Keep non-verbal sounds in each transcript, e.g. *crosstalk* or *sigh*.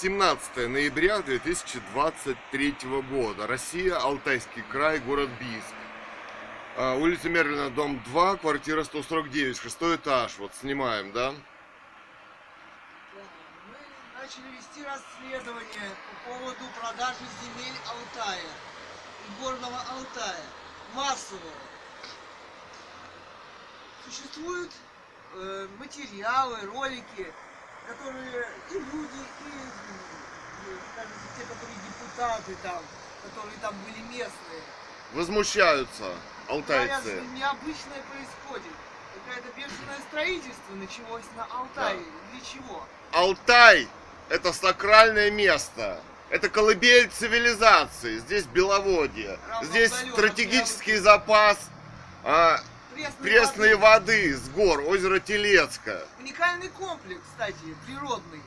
17 ноября 2023 года. Россия, Алтайский край, город Бийск. А, Улица Мерлина, дом 2, квартира 149, шестой этаж. Вот снимаем, да? Мы начали вести расследование по поводу продажи земель Алтая, горного Алтая, массового. Существуют э, материалы, ролики, которые и люди, и, скажем, те, которые депутаты там, которые там были местные, Возмущаются говорят, алтайцы. что необычное происходит. Какое-то бешеное строительство началось на Алтае. Для чего? Алтай – это сакральное место. Это колыбель цивилизации. Здесь беловодье. Здесь стратегический запас а, Пресной пресной воды. воды с гор, озеро Телецкое. Уникальный комплекс, кстати, природный.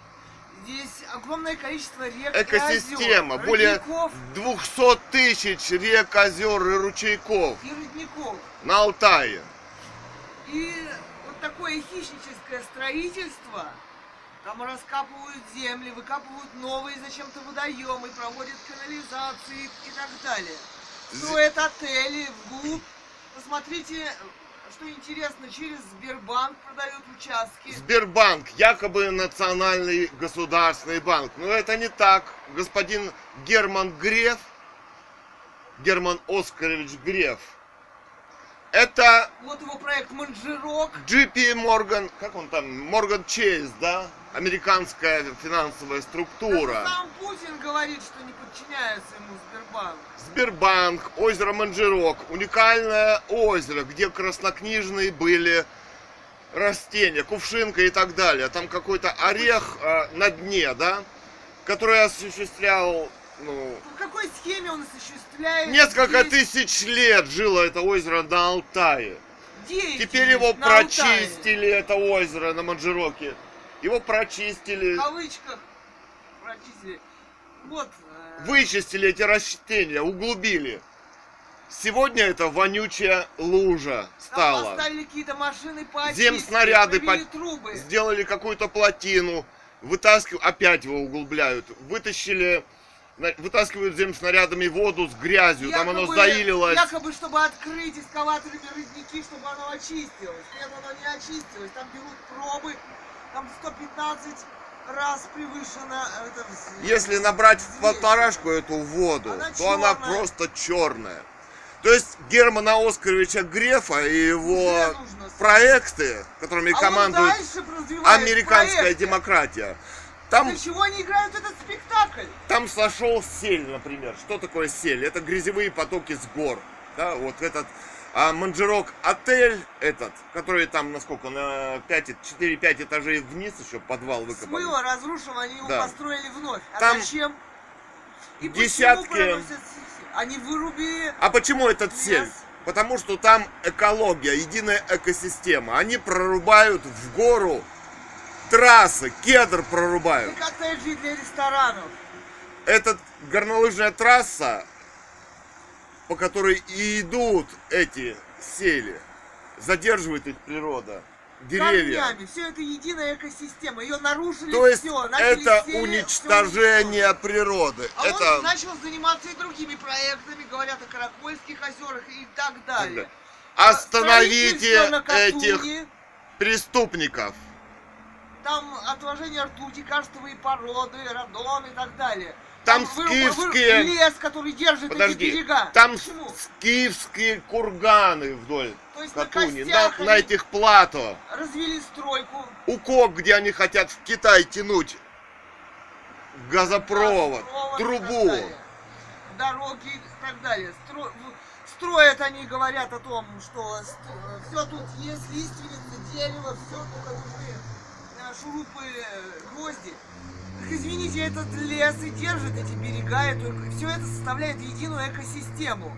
Здесь огромное количество рек Экосистема. и озер, Более родников 200 тысяч рек, озер и ручейков и родников. на Алтае. И вот такое хищническое строительство, там раскапывают земли, выкапывают новые зачем-то водоемы, проводят канализации и так далее. Строят отели вглубь. Посмотрите, что интересно, через Сбербанк продают участки. Сбербанк, якобы национальный государственный банк. Но это не так. Господин Герман Греф, Герман Оскарович Греф, это Вот его проект Манжирок. JP Morgan, как он там, Морган Чейз, да? Американская финансовая Даже структура. сам Путин говорит, что не подчиняется ему Сбербанк. Сбербанк, озеро Манжирок, уникальное озеро, где краснокнижные были растения, кувшинка и так далее. Там какой-то орех э, на дне, да, который осуществлял, ну, В какой схеме он осуществляет? Несколько здесь тысяч лет жило это озеро на Алтае. деятельность Теперь его на Алтае? прочистили, это озеро на Манжироке. Его прочистили, В кавычках прочистили. Вот. э, вычистили эти растения, углубили. Сегодня это вонючая лужа Там стала. поставили какие-то машины по Земснаряды по- трубы. Сделали какую-то плотину, вытаскивают, опять его углубляют, вытащили, вытаскивают земснарядами воду с грязью, там оно Якобы- заилилось. Якобы, чтобы открыть эскаваторами родники, чтобы оно очистилось. Нет, оно не очистилось. Там берут пробы, там 115 раз превышено это вз- Если набрать в полторашку эту воду, Она то она чёрная. просто черная. То есть Германа Оскаровича Грефа и его проекты, которыми А командует американская проекты. демократия, там, Для чего они играют этот спектакль? там сошел сель, например. Что такое сель? Это грязевые потоки с гор. Да, вот этот а Манжирок отель этот, который там, насколько, на 5, 4-5 этажей вниз еще подвал выкопали. Смыло, разрушил, они его Да. построили вновь. А Там зачем? И десятки-? Они вырубили А почему этот Лес. сель? Потому что там экология, единая экосистема. Они прорубают в гору трассы, кедр прорубают. и коттеджи для ресторанов. Этот горнолыжная трасса, по которой и идут эти сели, задерживает их природа, деревья. Камнями. Все это единая экосистема. Ее нарушили То есть все. это уничтожение природы. А это он начал заниматься и другими проектами, говорят о Каракольских озерах и так далее. остановите этих преступников. Там отложение ртути, карстовые породы, радон и так далее. Там выруб- скифские- выруб- лес, который держит эти Подожди, берега. там Почему? скифские курганы вдоль То есть на Катуни, на, на они- этих плато. Развели стройку. Укок, где они хотят в Китай тянуть газопровод, газопровод трубу. Дороги и так далее. Стро- Строят они, говорят о том, что все тут есть, лиственницы, дерево, все только нужны шурупы, э, гвозди. Так извините, этот лес и держит эти берега, эту, все это составляет единую экосистему.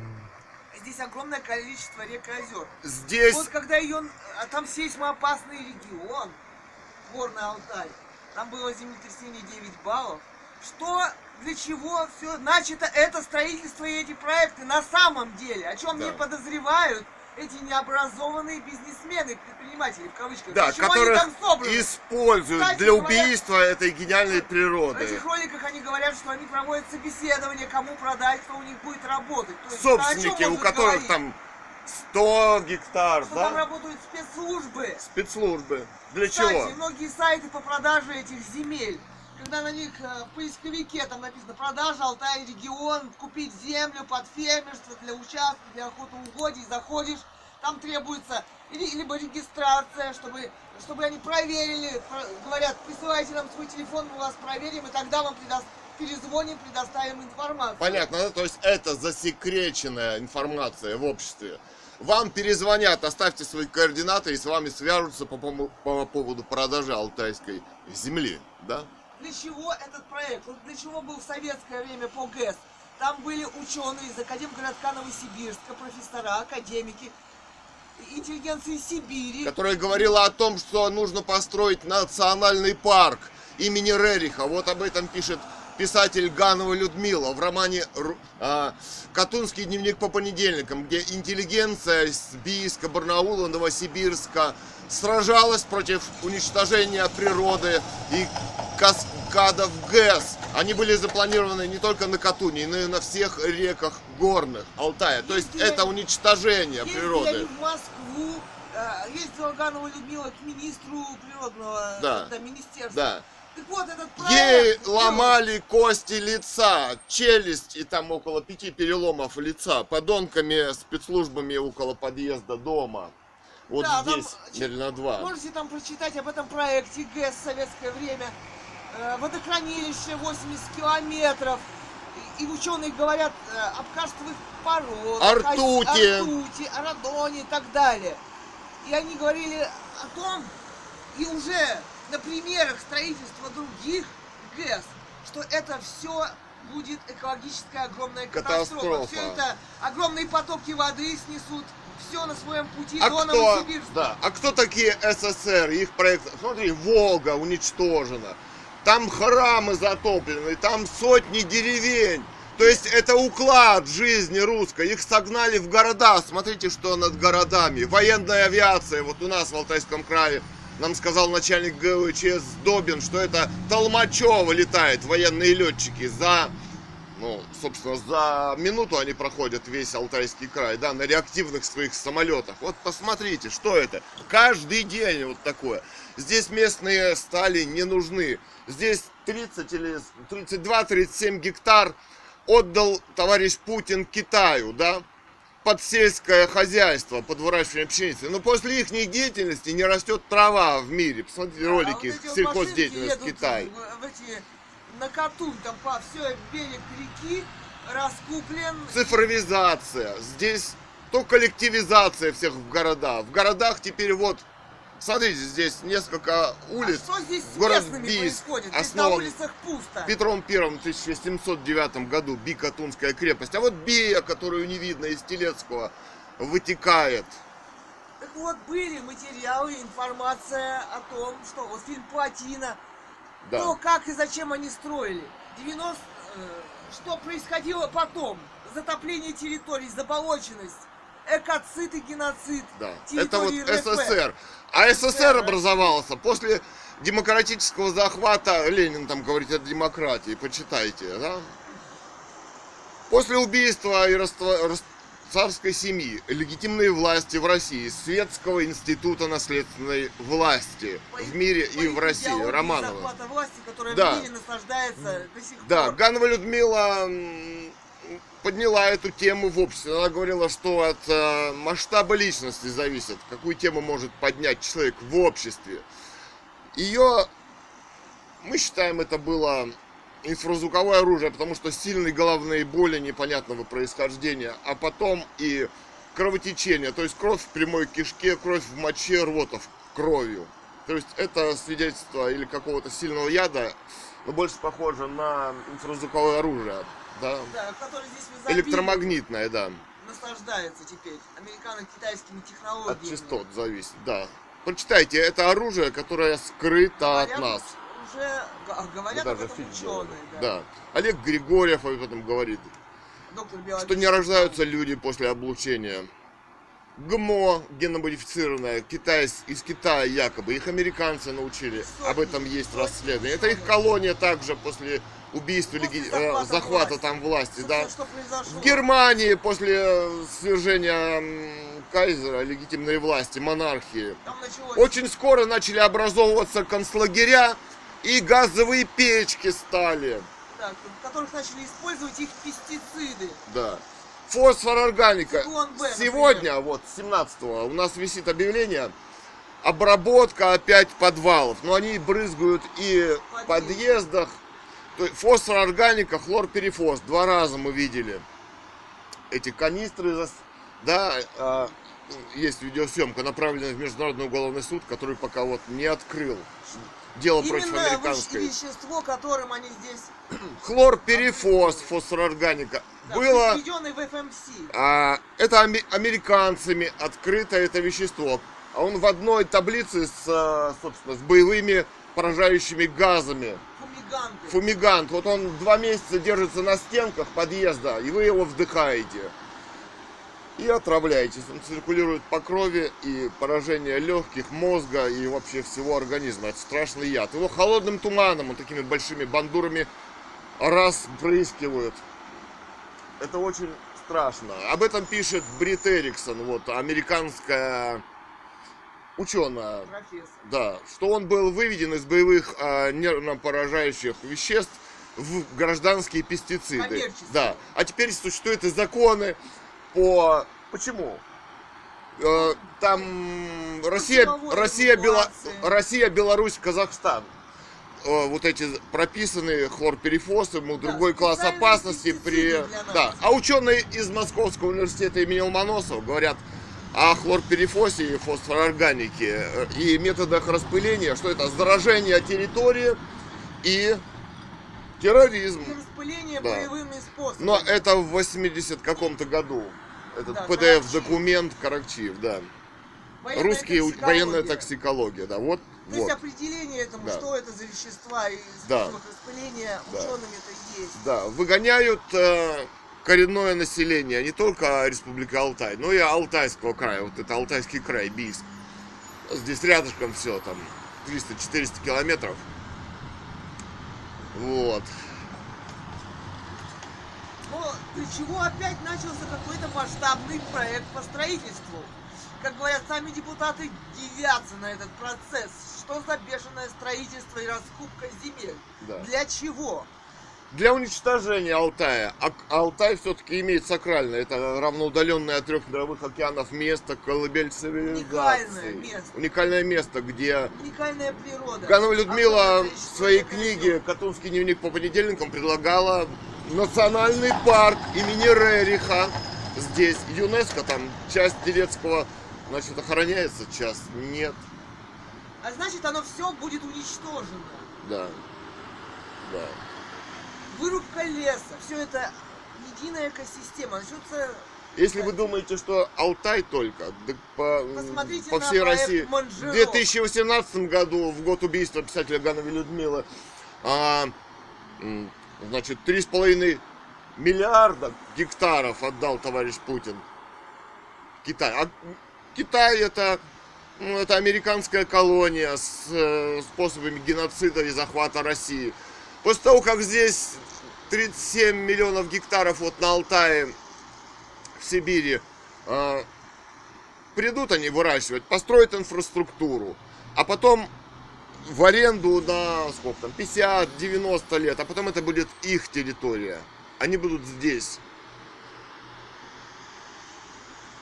Здесь огромное количество рек и озер. Здесь Вот когда ее, а там сейсмоопасный регион, Горный Алтай, там было землетрясение 9 баллов. Что, для чего все начато это строительство и эти проекты на самом деле? О чем Да. не подозревают эти необразованные бизнесмены, предприниматели, в кавычках. Да, которые они там собраны? используют Кстати для говоря, убийства этой гениальной В природы. этих роликах они говорят, что они проводят собеседование, кому продать, кто у них будет работать. То есть, Собственники, у которых говорить? там 100 гектар, Что там да? работают спецслужбы. Спецслужбы. Для Кстати, чего? многие сайты по продаже этих земель, когда на них э, в поисковике там написано продажа Алтай регион, купить землю под фермерство для участка, для охотоугодий, заходишь, там требуется или- либо регистрация, чтобы, чтобы они проверили, про- говорят, присылайте нам свой телефон, мы вас проверим, и тогда вам предо- перезвоним, предоставим информацию. Понятно, да? То есть это засекреченная информация в обществе. Вам перезвонят, оставьте свои координаты и с вами свяжутся по, пому- по поводу продажи алтайской земли, да? Для чего этот проект? Вот для чего был в советское время по ГЭС? Там были ученые из Академгородка Новосибирска, профессора, академики, интеллигенции Сибири. Которая говорила о том, что нужно построить национальный парк имени Рериха. Вот об этом пишет писатель Ганова Людмила в романе а, «Катунский дневник по понедельникам», где интеллигенция с Бийска, Барнаула, Новосибирска сражалась против уничтожения природы и каскадов ГЭС. Они были запланированы не только на Катуне, но и на всех реках горных Алтая. То есть это уничтожение природы. в Москву, э, ездила Ганова Людмила к министру природного Да. да, министерства. Да. Так вот, этот Ей ломали кости лица, челюсть и там около пяти переломов лица подонками спецслужбами около подъезда дома. Вот Да, здесь, Мерлина 2. Можете там прочитать об этом проекте ГЭС советское время. Э, Водохранилище 80 километров. И ученые говорят э, об карстовых породах, о- ртути. о ртути, о радоне и так далее. И они говорили о том, и уже на примерах строительства других ГЭС, что это все будет экологическая огромная катастрофа. Катастрофа. Все это огромные потоки воды снесут все на своем пути А до кто, да, а кто такие СССР, их проект? Смотри, Волга уничтожена, там храмы затоплены, там сотни деревень. То есть это уклад жизни русской. Их согнали в города. Смотрите, что над городами. Военная авиация. Вот у нас в Алтайском крае нам сказал начальник ГВЧС Добин, что это Толмачево летает, военные летчики. За, ну, собственно, за минуту они проходят весь Алтайский край, да, на реактивных своих самолетах. Вот посмотрите, что это. Каждый день вот такое. Здесь местные стали не нужны. Здесь 30 или 32-37 гектар отдал товарищ Путин Китаю, да, под сельское хозяйство, под выращивание пшеницы. Но после их деятельности не растет трава в мире. Посмотрите А ролики эти вот сельхоздеятельность. В, в эти, на Катун, там по все берег реки раскуплен. Цифровизация. Здесь то коллективизация всех в городах. В городах теперь вот, смотрите, здесь несколько улиц. а что здесь с город местными Бийск происходит? Здесь на основан улицах пусто. Петром Первым в 1709 году Бикатунская крепость. А вот Бия, которую не видно из Телецкого, вытекает. Так вот, были материалы, информация о том, что вот фильм Плотина, Да. то, как и зачем они строили. 90... э, что происходило потом? Затопление территорий, заболоченность, экоцид и геноцид. Да. Это вот. СССР. А СССР образовался после демократического захвата. Ленин там говорит о демократии. Почитайте, да? После убийства и царской семьи, легитимные власти в России, Светского института наследственной власти По- в мире по и в России, Романова. власти, которая Да. в мире наслаждается до сих Да, пор. Ганова Людмила подняла эту тему в обществе. Она говорила, что от э, масштаба личности зависит, какую тему может поднять человек в обществе. Ее, мы считаем, это было инфразвуковое оружие, потому что сильные головные боли непонятного происхождения, а потом и кровотечение, то есть кровь в прямой кишке, кровь в моче, рвота в кровью. То есть это свидетельство или какого-то сильного яда, но больше похоже на инфразвуковое оружие, да, Да, который здесь в изобилии электромагнитное, да, наслаждается теперь американо-китайскими от технологиями. частот зависит, да. Прочитайте, это оружие, которое скрыто от Говорят, нас. Уже говорят Мы об даже этом ученые, да. Да. Олег Григорьев об этом говорит, Доктор что не рождаются люди после облучения. ГМО геномодифицированное, Китай, из Китая якобы, их американцы научили, об этом есть расследование. Это их колония также после убийства, После леги- захвата э, захвата власти. там власти, да. Что произошло? В Германии после э, свержения Кайзера, легитимной власти, монархии, началось... очень скоро начали образовываться концлагеря и газовые печки стали. В которых начали использовать их пестициды. Да. Фосфор органика. Например. Сегодня, вот, 17-го, у нас висит объявление обработка опять подвалов. Но они брызгают и в подъездах. Фосфор органика, хлорперифос. Два раза мы видели эти канистры. Да, а, есть видеосъемка, направленная в Международный уголовный суд, который пока вот не открыл дело против Именно вещ- американской. вещество, которым они здесь *clears throat* Хлорперифос, фосфорорганика. да, Было в ФМС. а, это ами- американцами открыто это вещество. А он в одной таблице с, собственно, с боевыми поражающими газами. Фумигант. Вот он два месяца держится на стенках подъезда, и вы его вдыхаете. И отравляетесь. Он циркулирует по крови и поражение легких, мозга и вообще всего организма. Это страшный яд. Его холодным туманом, вот такими большими бандурами распрыскивают. Это очень страшно. Об этом пишет Брит Эриксон, вот, американская ученая. Профессор. Да, что он был выведен из боевых а, нервно-поражающих веществ в гражданские пестициды. Да. А теперь существуют и законы по... Почему? Э, Там Россия, Россия, Бела-. Россия, Беларусь, Казахстан. Э, Вот эти прописанные хлорперифосы, ему Да, другой класс опасности при... Да. А ученые из Московского университета имени Ломоносова говорят о хлорперифосе и фосфорорганике э, и методах распыления, что это заражение территории и терроризм. И распыление Да. боевыми способами. Но это в 80 каком-то году. Этот Да, PDF-документ Каракчиев, да. Военная Русские токсикология. военная токсикология, да. Вот, То есть вот. определение этому, Да. что это за вещества и Да. способов распыления Да. учеными это есть. Да, выгоняют э, коренное население не только Республики Алтай, но и Алтайского края. Вот это Алтайский край, Бийск. Здесь рядышком все, там 300-400 километров. Вот. Но для чего опять начался какой-то масштабный проект по строительству? Как говорят сами депутаты, дивятся на этот процесс. Что за бешеное строительство и раскупка земель? Да. Для чего? Для уничтожения Алтая. А Алтай все-таки имеет сакральное, это равноудаленное от трех мировых океанов место, колыбель цивилизации. Уникальное место. Уникальное место, где Уникальная природа. Ганова Людмила Огромное в своей книге «Катунский дневник по понедельникам» предлагала национальный парк имени Рериха. Здесь ЮНЕСКО, там часть Телецкого, значит, охраняется, часть нет. А значит, оно все будет уничтожено. Да. Да. Вырубка леса, все это единая экосистема. Начнется Если вы думаете, что Алтай только, так по, Посмотрите по всей России. Манжирок. В 2018 году, в год убийства писателя Ганови Людмилы, а, значит, 3,5 миллиарда гектаров отдал товарищ Путин. Китай. А Китай это, ну, это американская колония с э, способами геноцида и захвата России. После того, как здесь 37 миллионов гектаров вот на Алтае в Сибири а, придут они выращивать, построят инфраструктуру, а потом в аренду на сколько там, 50-90 лет, а потом это будет их территория. Они будут здесь.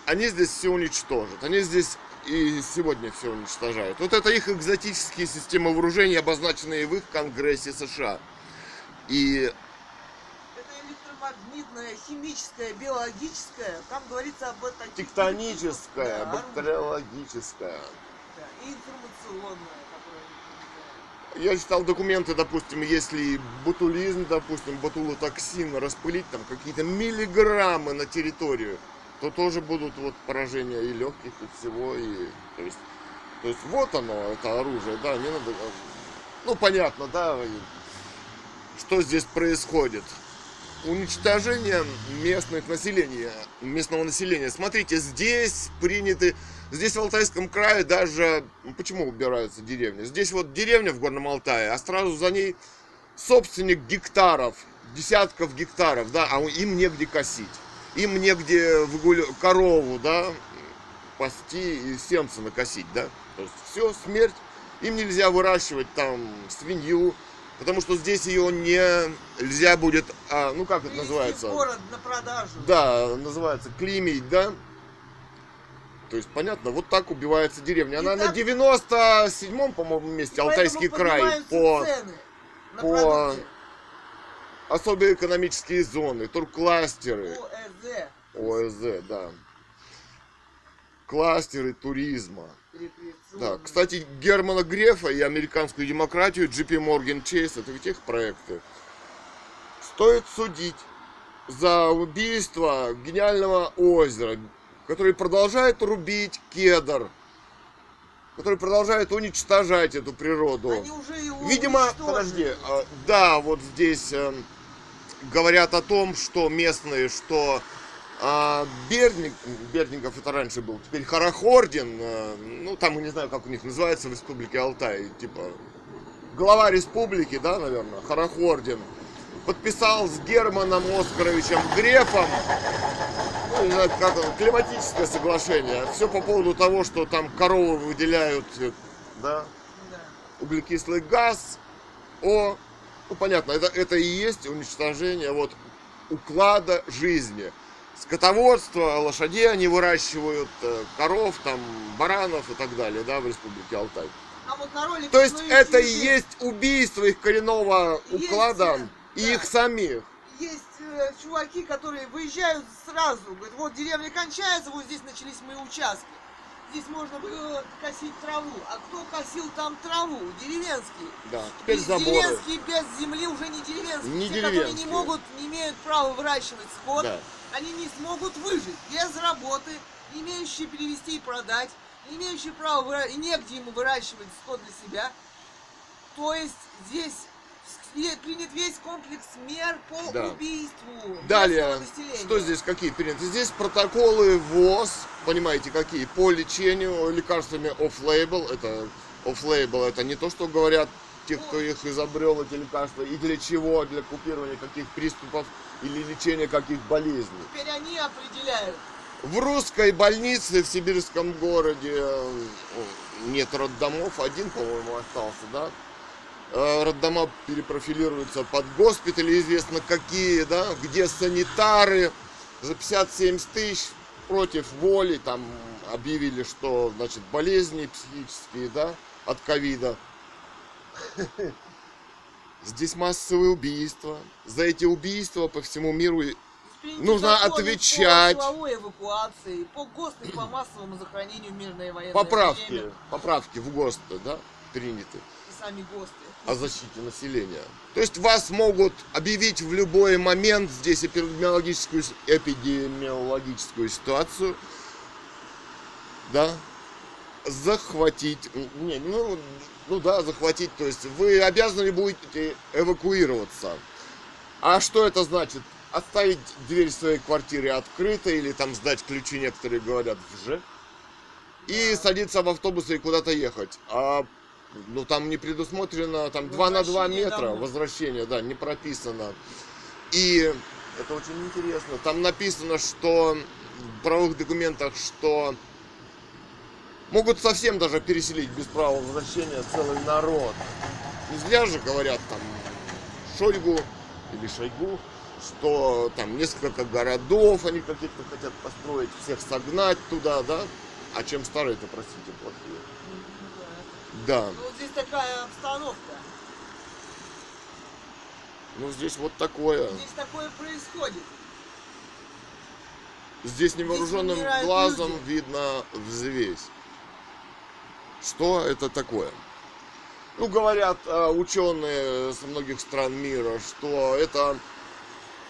Они здесь все уничтожат. Они здесь и сегодня все уничтожают. Вот это их экзотические системы вооружений, обозначенные в их Конгрессе США. И это электромагнитное, химическое, биологическое. Там говорится об этом. тектоническая, Да, бактериологическая. да, и применяют. Я читал документы, допустим, если ботулизм, допустим, ботулотоксин распылить там какие-то миллиграммы на территорию, то тоже будут вот поражения и легких, и всего, и то есть, то есть вот оно, это оружие, да, не надо, ну понятно, да, что здесь происходит. Уничтожение местных населения, местного населения. Смотрите, здесь приняты, здесь в Алтайском крае даже, ну, почему убираются деревни? Здесь вот деревня в Горном Алтае, а сразу за ней собственник гектаров, десятков гектаров, да, а им негде косить. Им негде выгуля... корову, да, пасти и семца накосить, да. То есть все, смерть. Им нельзя выращивать там свинью, потому что здесь ее не нельзя будет, а, ну как это называется? город на продажу. Да, называется клеймить, да? То есть, понятно, вот так убивается деревня. Она на так- 97-м, по-моему, месте, Алтайский край, по по- особые экономические зоны, туркластеры, ОЭЗ. ОСЗ, да. Кластеры туризма. Да, кстати, Германа Грефа и американскую демократию, JP Morgan Chase, это ведь их проекты. Стоит судить за убийство гениального озера, который продолжает рубить кедр, который продолжает уничтожать эту природу. Они уже его Видимо, уничтожили. подожди, а, да, вот здесь э, говорят о том, что местные, что а, Бердник, Бердников это раньше был, теперь Харахордин, э, ну там, не знаю, как у них называется в республике Алтай, типа глава республики, да, наверное, Харахордин, подписал с Германом Оскаровичем Грефом, ну, не знаю, как это, климатическое соглашение. Все по поводу того, что там коровы выделяют, Да. углекислый газ, о, ну понятно, это, это и есть уничтожение вот уклада жизни. Скотоводство, лошадей они выращивают, э, коров, там, баранов и так далее, да, в республике Алтай. А вот на ролике То есть ну, это и есть убийство их коренного Есть, уклада э, и да. их самих. Есть э, чуваки, которые выезжают сразу. Говорят, вот деревня кончается, вот здесь начались мои участки. Здесь можно было косить траву. А кто косил там траву? Деревенские. Да, теперь Без- заборы. Деревенские без земли уже не деревенские. Не Те, которые не деревенские. могут, не имеют права выращивать скот, Да. Они не смогут выжить без работы, не имеющие перевести и продать, не имеющие права выра- и негде ему выращивать скот для себя. То есть здесь принят весь комплекс мер по Да. убийству Далее, что здесь, какие приняты? Здесь протоколы ВОЗ, понимаете, какие? По лечению лекарствами off-label. Это off-label, это не то, что говорят те, кто их изобрел, эти лекарства, и для чего, для купирования каких приступов или лечения каких болезней. Теперь они определяют. В русской больнице в сибирском городе э, нет роддомов, один, по-моему, остался, да? Э, Роддома перепрофилируются под госпитали, известно какие, да, где санитары за 57 тысяч против воли, там объявили, что, значит, болезни психические, да, от ковида. *laughs* Здесь массовые убийства. За эти убийства по всему миру Приняты Нужно отвечать. По силовой эвакуации, по ГОСТу и по массовому захоронению мирной военной Поправки, время. поправки в ГОСТы, да, приняты И сами ГОСТы. о защите населения. То есть вас могут объявить в любой момент здесь эпидемиологическую, эпидемиологическую ситуацию, да, захватить, не, ну, ну да, захватить, то есть вы обязаны будете эвакуироваться. А что это значит? Оставить дверь своей квартиры открытой или там сдать ключи, некоторые говорят, в ЖЭК. И садиться в автобус и куда-то ехать. А ну там не предусмотрено, там 2 на 2 Возвращение метра домой. возвращение, да, не прописано. И это очень интересно. Там написано, что в правовых документах, что могут совсем даже переселить без права возвращения целый народ. Не зря же говорят там Шойгу или Шойгу, что там несколько городов они каких-то хотят построить, всех согнать туда, да? А чем старые-то, простите, плохие. Да. Ну, вот здесь такая обстановка. Ну здесь вот такое. Здесь такое происходит. Здесь невооруженным умирают глазом люди. видно взвесь. Что это такое? Ну, говорят э, ученые со многих стран мира, что это...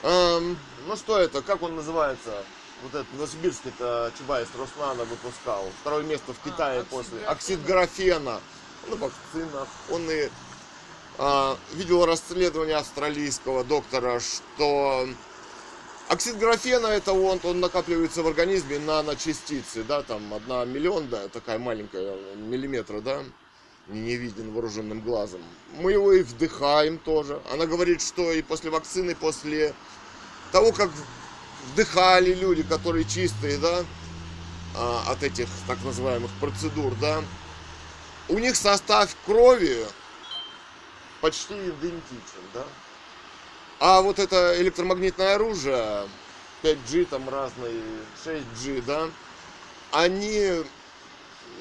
эм, ну, что это? Как он называется? Вот этот Новосибирский-то Чубайс Руслана выпускал. Второе место в А, Китае оксид после. Оксид графена. Он и в вакцинах, он и а, видел расследование австралийского доктора, что оксид графена это он, он накапливается в организме наночастицы, да, там одна миллион, да, такая маленькая миллиметра, да, не виден вооруженным глазом. Мы его и вдыхаем тоже. Она говорит, что и после вакцины, после того, как вдыхали люди, которые чистые, да, а, от этих так называемых процедур, да, у них состав крови почти идентичен, да. А вот это электромагнитное оружие, 5G там разные, 6G, да, они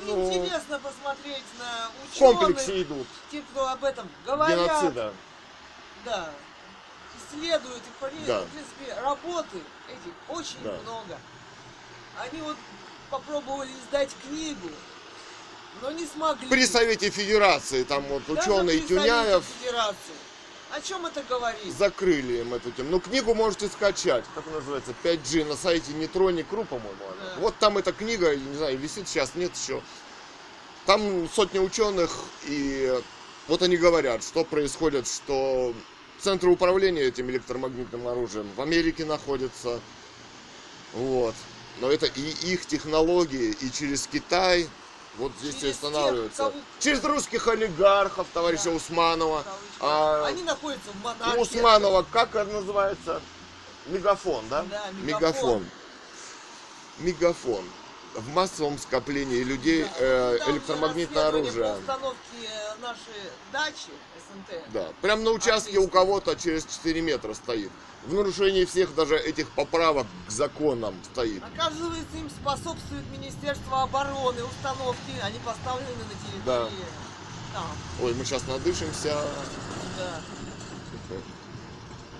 ну, Интересно посмотреть на ученых, комплексе идут те, кто об этом говорят, геноцида. да, исследуют и по ней, Да. в принципе, работы этих очень Да. много. Они вот попробовали издать книгу, но не смогли. При Совете Федерации, там вот Даже ученые Тюняев Федерации. О чем это говорит? закрыли им эту тему. Ну, книгу можете скачать, как называется, 5G, на сайте Нейтроник.ру, по-моему. Да. Вот там эта книга, не знаю, висит сейчас, нет еще. Там сотни ученых, и вот они говорят, что происходит, что центры управления этим электромагнитным оружием в Америке находятся. Вот. Но это и их технологии, и через Китай вот здесь и Через тех, останавливаются. кого- Через русских олигархов, товарища Да. Усманова. А, Они находятся в у монархии. Усманова, как это называется? Мегафон, да? Да, мегафон. Мегафон. Мегафон. В массовом скоплении людей Да. э, же электромагнитное оружие. По установке э, нашей дачи СНТ. Да. Прям на участке у кого-то через 4 метра стоит. В нарушении всех даже этих поправок к законам стоит. Оказывается, им способствует Министерство обороны, установки, они поставлены на территории. Там, Ой, мы сейчас надышимся. да.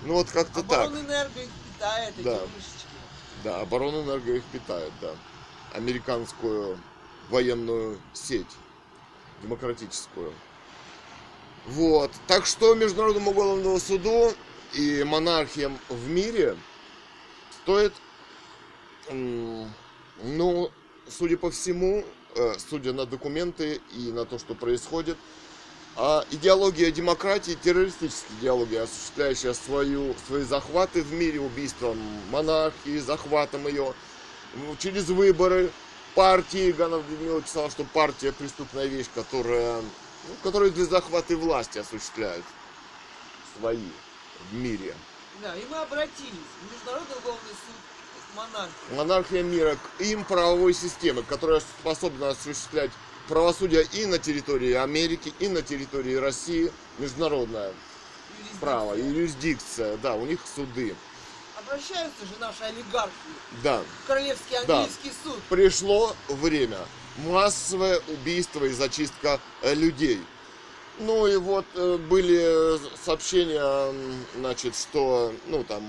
Ну вот как-то так. Оборонэнерго их питает, эти Да. вышечки. Да, оборонэнерго их питает, да. Американскую военную сеть. Демократическую. Вот. Так что Международному уголовному суду и монархиям в мире стоит, ну, судя по всему, э, судя на документы и на то, что происходит, а идеология демократии, террористическая идеология, осуществляющая свою, свои захваты в мире убийством монархии, захватом ее через выборы партии. Ганов Людмила писала, что партия преступная вещь, которая, ну, которая для захвата власти осуществляют свои в мире. Да, и мы обратились в Международный уголовный суд монархии. Монархия мира к им правовой системы, которая способна осуществлять правосудие и на территории Америки, и на территории России, международное право, юрисдикция, да, у них суды. Обращаются же наши олигархи Да, Королевский Да. английский суд. пришло время. Массовое убийство и зачистка э, людей. Ну и вот э, были сообщения, м, значит, что, ну там,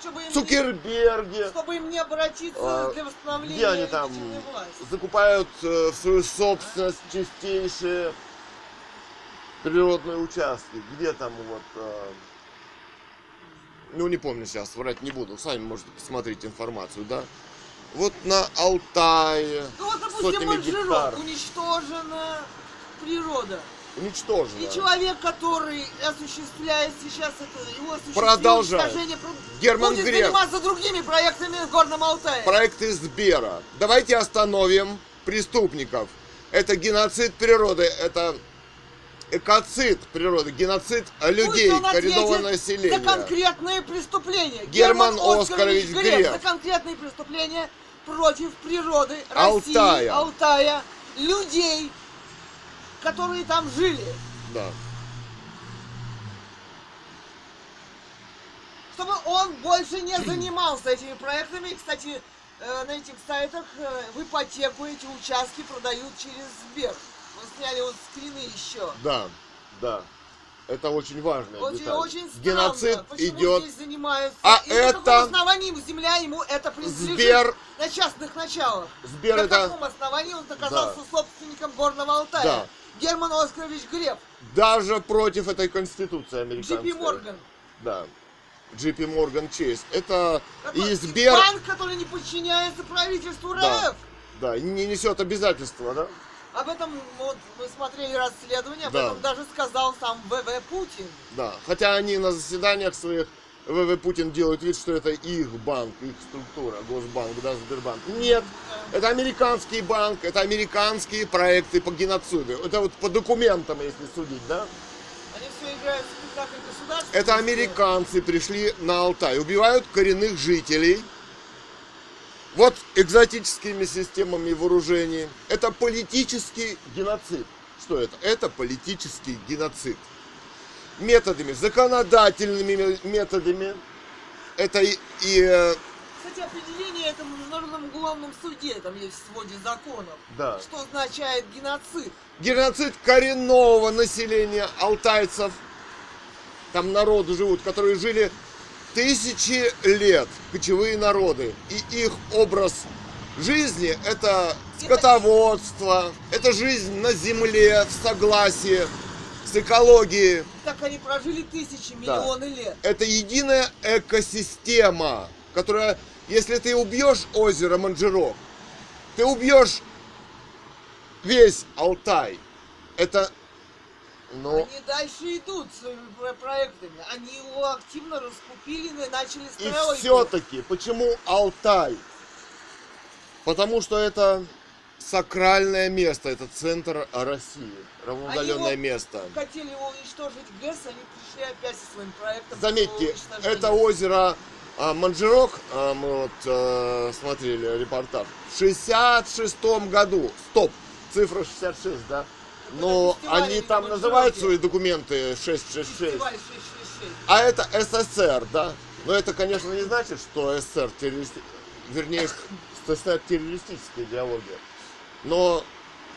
Чтобы им, Цукерберги чтобы им не обратиться А, для восстановления где они там власти. закупают э, в свою собственность чистейшие природные участки. Где там вот... э, ну, не помню сейчас, врать не буду. Сами можете посмотреть информацию, да? Вот на Алтае Ну вот, допустим, сотнями гектаров. уничтожена природа. уничтожено. И человек, который осуществляет сейчас это, его Продолжает. Герман будет Греф. заниматься другими проектами в Горном Алтае. Проекты Сбера. Давайте остановим преступников. Это геноцид природы, это экоцид природы, геноцид людей, коренного населения. За конкретные преступления. Герман Оскарович Греф. За конкретные преступления против природы России, Алтая. Алтая, людей, которые там жили. Да. Чтобы он больше не *clears throat* занимался этими проектами. Кстати, э, на этих сайтах э, в ипотеку эти участки продают через Сбер. Сняли вот скрины еще. Да, да. Это очень важная Очень, деталь. очень странно, Геноцид почему идет. здесь занимаются. А и на это- каком основании земля ему это принадлежит Сбер, на частных началах? Сбер на это каком основании он оказался Да. собственником Горного Алтая? Да. Герман Оскарович Греф, даже против этой конституции американской. Джипи Морган. Да. JP Morgan Chase. Это и Сбер, Банк, который не подчиняется правительству Да. РФ. да, и не несет обязательства, да? Об этом вот мы смотрели расследование, об Да. этом даже сказал сам ВВ Путин. Да. Хотя они на заседаниях своих ВВ Путин делают вид, что это их банк, их структура, Госбанк, да, Сбербанк. Нет, это американский банк, это американские проекты по геноциду. Это вот по документам, если судить, да? Они все играют в спектакль государства. Это американцы пришли на Алтай, убивают коренных жителей. Вот экзотическими системами вооружений. Это политический геноцид. Что это? Это политический геноцид. Методами, законодательными методами. Это и, и, э, Кстати, определение это в Международном уголовном суде, там есть в своде законов. Да. Что означает геноцид? геноцид коренного населения алтайцев. Там народы живут, которые жили тысячи лет, кочевые народы. И их образ жизни это скотоводство, это жизнь на земле в согласии с экологией. Так они прожили тысячи, Да. миллионы лет. Это единая экосистема, которая, если ты убьешь озеро Манжирок, ты убьешь весь Алтай. Это, ну, Они дальше идут с своими про- проектами. Они его активно раскупили и начали И строить. все-таки, почему Алтай? Потому что это сакральное место, это центр России, равноудаленное вот место. Хотели его уничтожить ГЭС, они пришли опять со своим проектом. Заметьте, это озеро а, Манжирок, а, мы вот э, смотрели репортаж, в 66 году, стоп, цифра 66, да? Но фестиваль они там на называют свои документы 666. Фестиваль 666. А это СССР, да? Но это, конечно, не значит, что СССР террористи... Вернее, СССР террористическая идеология. Но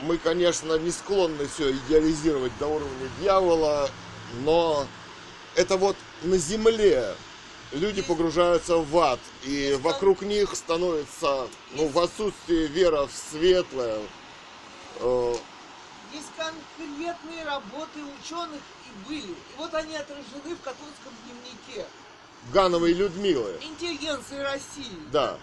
мы, конечно, не склонны все идеализировать до уровня дьявола, но это вот на земле люди погружаются в ад, и вокруг них становится, ну, в отсутствии вера в светлое, э, Есть конкретные работы ученых и были. И вот они отражены в католическом дневнике. Гановой Людмилы. Интеллигенции России. Да,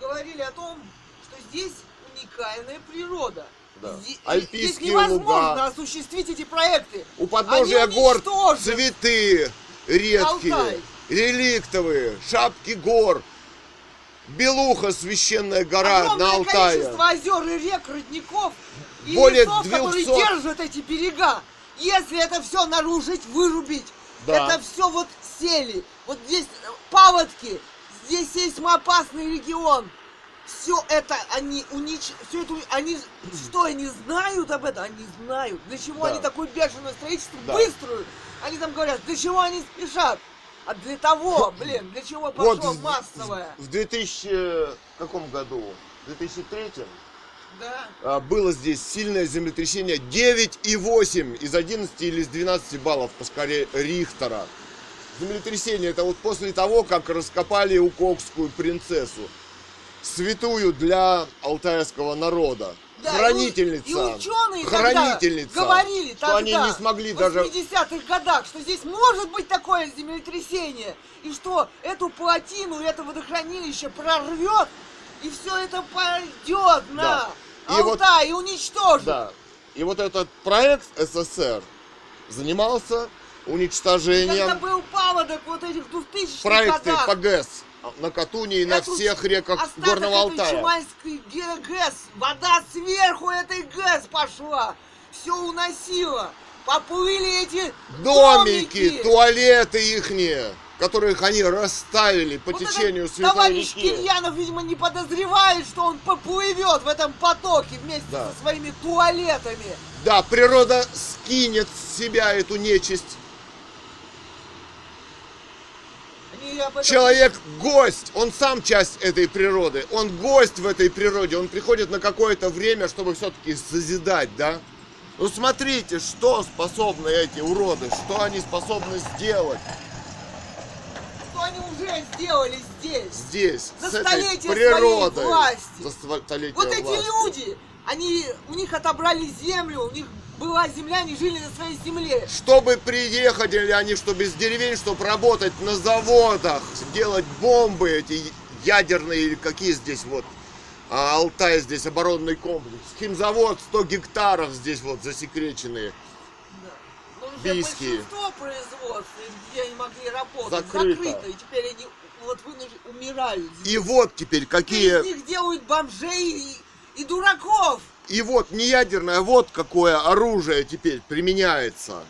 Говорили о том, что здесь уникальная природа. Да. Альпийские здесь невозможно луга. осуществить эти проекты. У подножия гор цветы редкие, Алтай. реликтовые, шапки гор, Белуха, священная гора Огромное на Алтае. количество озер и рек, родников и Более лесов, которые 200. держат эти берега. Если это все нарушить, вырубить, Да. это все вот сели. Вот здесь э, паводки, здесь сейсмоопасный регион. Все это они унич... все это они *clears throat* что они знают об этом? Они знают. Для чего Да. они такое бешеное строительство Да. быструю? Они там говорят, для чего они спешат? А для того, блин, для чего пошло Вот массовое? В 2000 каком году? В 2003 Да. было здесь сильное землетрясение 9,8 из 11 или из 12 баллов по шкале Рихтера. Землетрясение это вот после того, как раскопали Укокскую принцессу. Святую для алтайского народа. Да, хранительница. И, ученые хранительница. говорили что тогда, они не смогли в даже 80-х годах, что здесь может быть такое землетрясение, и что эту плотину, это водохранилище прорвет, и все это пойдет на Да. И вот- Алтай и уничтожит. Да. И вот этот проект СССР занимался Когда уничтожением был паводок вот этих 2000-х проекты годах, по ГЭС на Катуне и на всех реках Горного Алтая. Чумайской ГЭС, вода сверху этой ГЭС пошла, все уносило. Поплыли эти Домики, домики. туалеты ихние, которых они расставили по Вот течению этот Святой товарищ реки. Кирьянов, видимо, не подозревает, что он поплывет в этом потоке вместе Да. со своими туалетами. Да, природа скинет с себя эту нечисть. Этом- Человек гость, он сам часть этой природы, он гость в этой природе, он приходит на какое-то время, чтобы все-таки созидать, да? Ну смотрите, что способны эти уроды, что они способны сделать Что они уже сделали здесь. здесь, За с этой столетия природой. своей власти. За столетия Вот эти власти. люди, они, у них отобрали землю, у них была земля, они жили на своей земле. Чтобы приехали они, чтобы из деревень, чтобы работать на заводах, делать бомбы эти ядерные или какие здесь вот А Алтай здесь оборонный комплекс. Химзавод 100 гектаров здесь вот засекреченные. Бийские. большинство производств, где они могли работать, Закрыто. закрыто. И теперь они вот вынуждены умирают. И вот теперь Из какие... них делают бомжей и, и дураков. И вот не ядерное, вот какое оружие теперь применяется.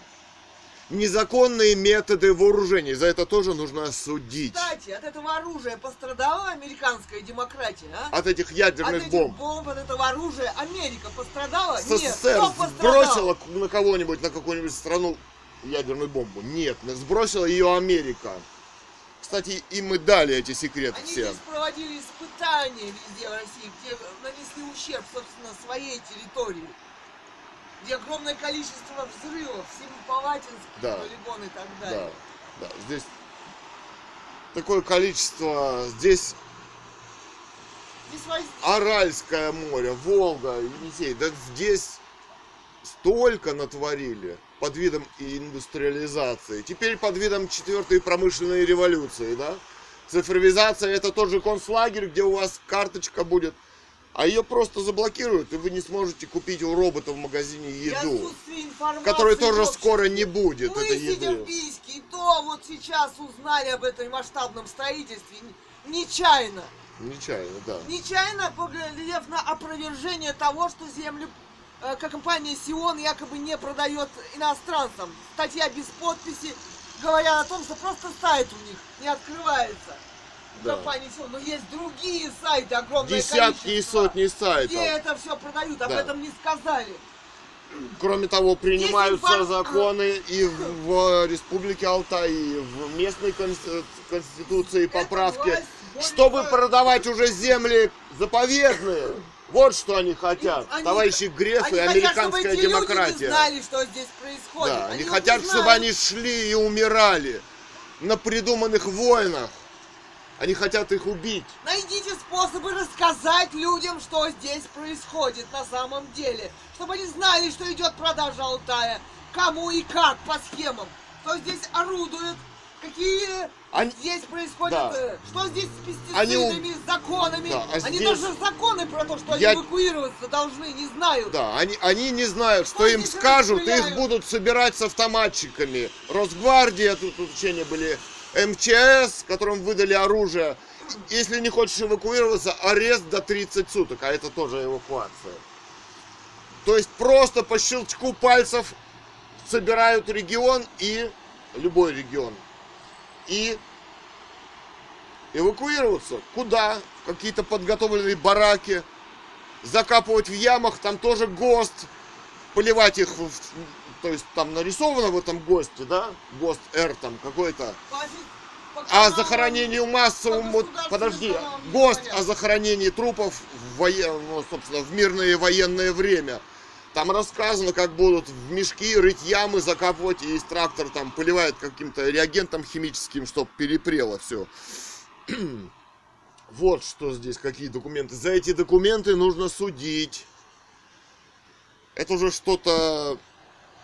Незаконные методы вооружения. За это тоже нужно судить. Кстати, от этого оружия пострадала американская демократия, а? От этих От ядерных этих бомб. бомб, от этого оружия Америка пострадала? Нет, СССР пострадал? сбросила на кого-нибудь, на какую-нибудь страну ядерную бомбу? Нет, сбросила ее Америка. Кстати, и мы дали эти секреты Они все. здесь проводили испытания везде в России, где нанесли ущерб, собственно, своей территории. Где огромное количество взрывов, Семипалатинский Да. полигон и так Да, далее. да, здесь такое количество, здесь Здесь воз- Аральское море, Волга, Енисей, да здесь столько натворили под видом индустриализации. Теперь под видом четвертой промышленной революции, да? Цифровизация это тот же концлагерь, где у вас карточка будет, а ее просто заблокируют, и вы не сможете купить у робота в магазине еду, которой тоже в обществе. скоро не будет, Мы этой сидим в еды. Бийске, и то вот сейчас узнали об этом масштабном строительстве нечаянно. Нечаянно, да. Нечаянно поглядев на опровержение того, что землю э, компания Сион якобы не продает иностранцам. Статья без подписи говорят о том, что просто сайт у них не открывается. Да. Компании. Но есть другие сайты, огромное Десятки и количество, сотни сайтов. Где это все продают, об Да. этом не сказали. Кроме того, принимаются информ- законы и в, в Республике Алтай, и в местной конс- конституции поправки, чтобы продавать уже земли заповедные. Вот что они хотят, Они- товарищи Греф Они и хотят, чтобы американская эти люди не демократия. знали, что здесь происходит. Да, они вот хотят, чтобы они шли и умирали на придуманных войнах. Они хотят их убить. Найдите способы рассказать людям, что здесь происходит на самом деле. Чтобы они знали, что идет продажа Алтая. Кому и как, по схемам. Кто здесь орудует. Какие Они- здесь происходит. Да. э, Что здесь с Они пестицидами, с законами. Да, а они здесь- даже законы про то, что Я- они эвакуироваться должны, не знают. Да, они, они не знают, что Что им скажут, их будут собирать с автоматчиками. Росгвардия, тут учения были, МЧС, которым выдали оружие. Если не хочешь эвакуироваться, арест до 30 суток, а это тоже эвакуация. То есть просто по щелчку пальцев собирают регион и любой регион. И эвакуироваться. Куда? В какие-то подготовленные бараки. Закапывать в ямах, там тоже ГОСТ. Поливать их, то есть там нарисовано в этом ГОСТе, да? ГОСТ Р там какой-то. По офи- по О каналам- захоронении массовом, по вот, государственным подожди, ГОСТ о захоронении трупов в воен, ну, собственно, в мирное военное время. Там рассказано, как будут в мешки рыть ямы, закапывать, и трактор там поливает каким-то реагентом химическим, чтобы перепрело все. *clears throat* Вот что здесь, какие документы. За эти документы нужно судить. Это уже что-то...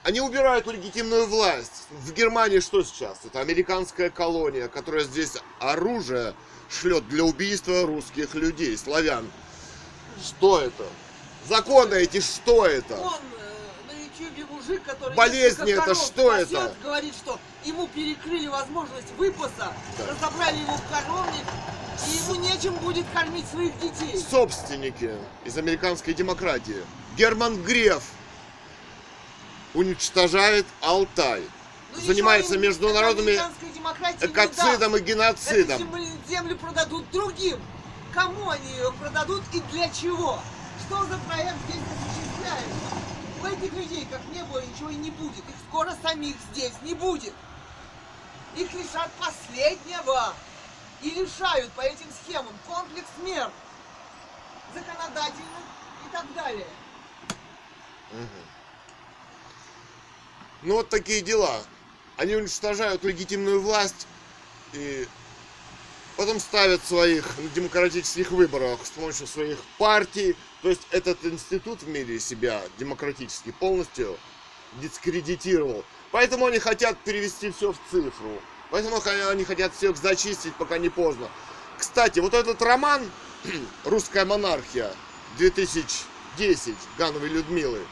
Они убирают легитимную власть. В Германии что сейчас? Это американская колония, которая здесь оружие шлет для убийства русских людей, славян. Что это? Законы эти, что это? Он э, на ютюбе мужик, который Болезни это, что пасет, это? говорит, что ему перекрыли возможность выпаса, Да. разобрали его в коровник, и ему нечем будет кормить своих детей. Собственники из американской демократии. Герман Греф уничтожает Алтай. Ну, занимается международными не Экоцидом и геноцидом. Эту землю, продадут другим. Кому они ее продадут и для чего? Что за проект здесь осуществляется? У этих людей, как не было, ничего и не будет. Их скоро самих здесь не будет. Их лишат последнего. И лишают по этим схемам комплекс мер. Законодательных и так далее. Ну вот такие дела. Они уничтожают легитимную власть и потом ставят своих на демократических выборах с помощью своих партий. То есть этот институт в мире себя демократически полностью дискредитировал. Поэтому они хотят перевести все в цифру. Поэтому они хотят всех зачистить, пока не поздно. Кстати, вот этот роман «Русская монархия» 2010 Гановой Людмилы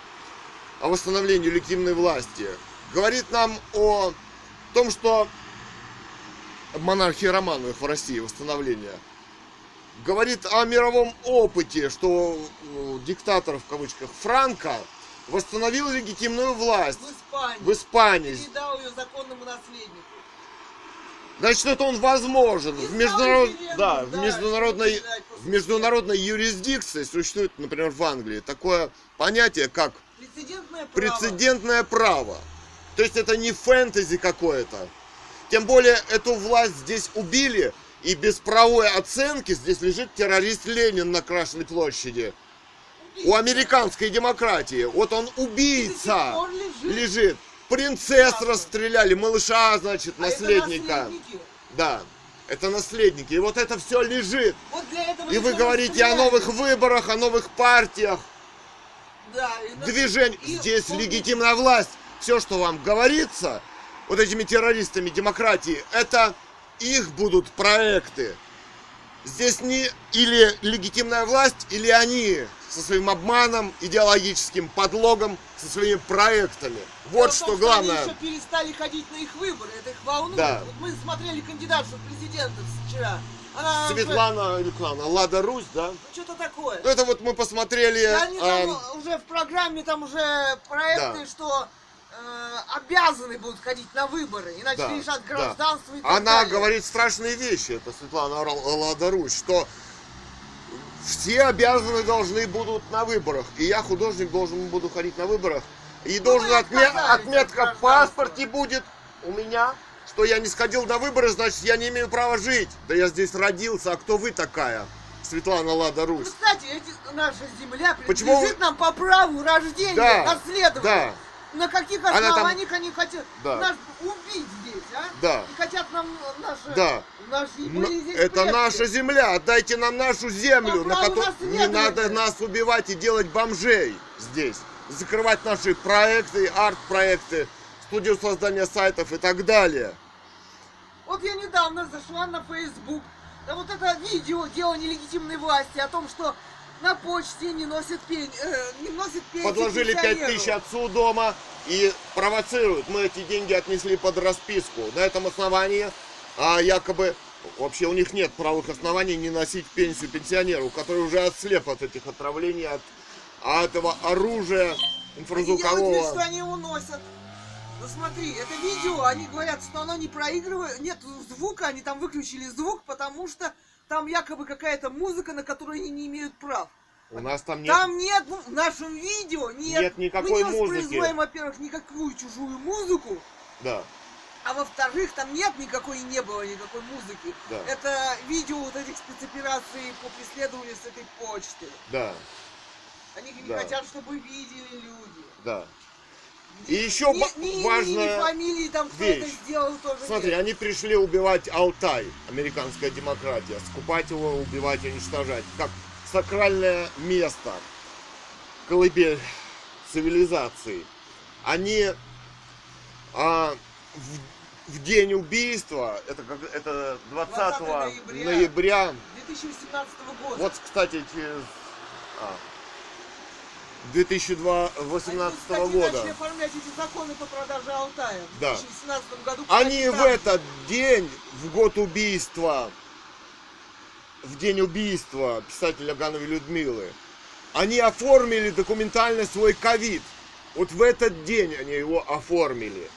о восстановлении легитимной власти говорит нам о том, что монархии Романовых в России восстановление говорит о мировом опыте, что диктатор в кавычках Франко восстановил легитимную власть В Испании. в Испании. Передал ее законному наследнику. Значит, это он возможен. И В, международ... да, референдум, в, да, международной... в международной юрисдикции существует, например, в Англии такое понятие, как Прецедентное право. прецедентное право. То есть это не фэнтези какое-то. Тем более эту власть здесь убили, и без правовой оценки здесь лежит террорист Ленин на Красной площади. У американской демократии. Вот он убийца лежит. лежит. Принцесс Ясно. расстреляли, малыша, значит, А это наследника. Да, это наследники. И вот это все лежит. Вот И вы говорите о новых выборах, о новых партиях, И Здесь легитимная власть. Все, что вам говорится, вот этими террористами демократии, это их будут проекты. Здесь не или легитимная власть, или они со своим обманом, идеологическим подлогом, со своими проектами. Дело Вот в что том, главное. Они еще перестали ходить на их выборы, это их волнует. Да. Вот мы смотрели кандидатшу в президенты вчера. Она Светлана она? Лада Русь, да? что-то такое. Ну, это вот мы посмотрели. И они там а, уже в программе там уже проекты, Да. что э, обязаны будут ходить на выборы, иначе Да, лишат да. гражданства и так Она далее. говорит страшные вещи, это Светлана Ра- Ладарусь, что все обязаны должны будут на выборах. И я, художник, должен буду ходить на выборах. И должен вы отме- отметка в паспорте будет у меня, что я не сходил на выборы, значит, я не имею права жить. Да я здесь родился, а кто вы такая? Светлана Лада Ну, Русь. кстати, эти- наша земля Почему принадлежит нам по праву рождения, Да, наследования. да. На каких Она там- основаниях они хотят Да. нас убить здесь, а? Да. И хотят нам наши... Да. Наши здесь Это предки. наша земля, отдайте нам нашу землю, По на которой не надо нас убивать и делать бомжей здесь. Закрывать наши проекты, арт-проекты, студию создания сайтов и так далее. Вот я недавно зашла на Facebook. Да вот это видео дело нелегитимной власти о том, что на почте не носят пень, э, не носят пенсии Подложили пенсионеру. 5000 отцу дома и провоцируют. Мы эти деньги отнесли под расписку. На этом основании, а якобы вообще у них нет правых оснований не носить пенсию пенсионеру, который уже отслеп от этих отравлений, от, от этого оружия Они делают вид, инфразвукового. что они его носят. Ну смотри, это видео, они говорят, что оно не проигрывает, нет звука, они там выключили звук, потому что там якобы какая-то музыка, на которую они не имеют прав. У нас там нет Там нет, ну, в нашем видео нет. Нет никакой Мы не музыки. воспроизводим, во-первых, никакую чужую музыку, Да, а во-вторых, там нет никакой, и не было никакой музыки. Да. Это видео вот этих спецопераций по преследованию с этой почты. да, Они не Да. хотят, чтобы видели люди. да. И еще не, не, важно... Не, фамилии там кто-то сделал тоже. Смотри, нет. они пришли убивать Алтай, американская демократия. Скупать его, убивать, уничтожать. Как сакральное место, колыбель цивилизации. Они а, в, в день убийства, это, как, это 20, 20 ноября, ноября 2018 года. Вот, кстати, а, 2018 Они, кстати, года. начали оформлять эти законы по продаже Алтая в да. 2017 году. Они в этот день, в год убийства, в день убийства писателя Гановой Людмилы, они оформили документально свой ковид. Вот в этот день они его оформили.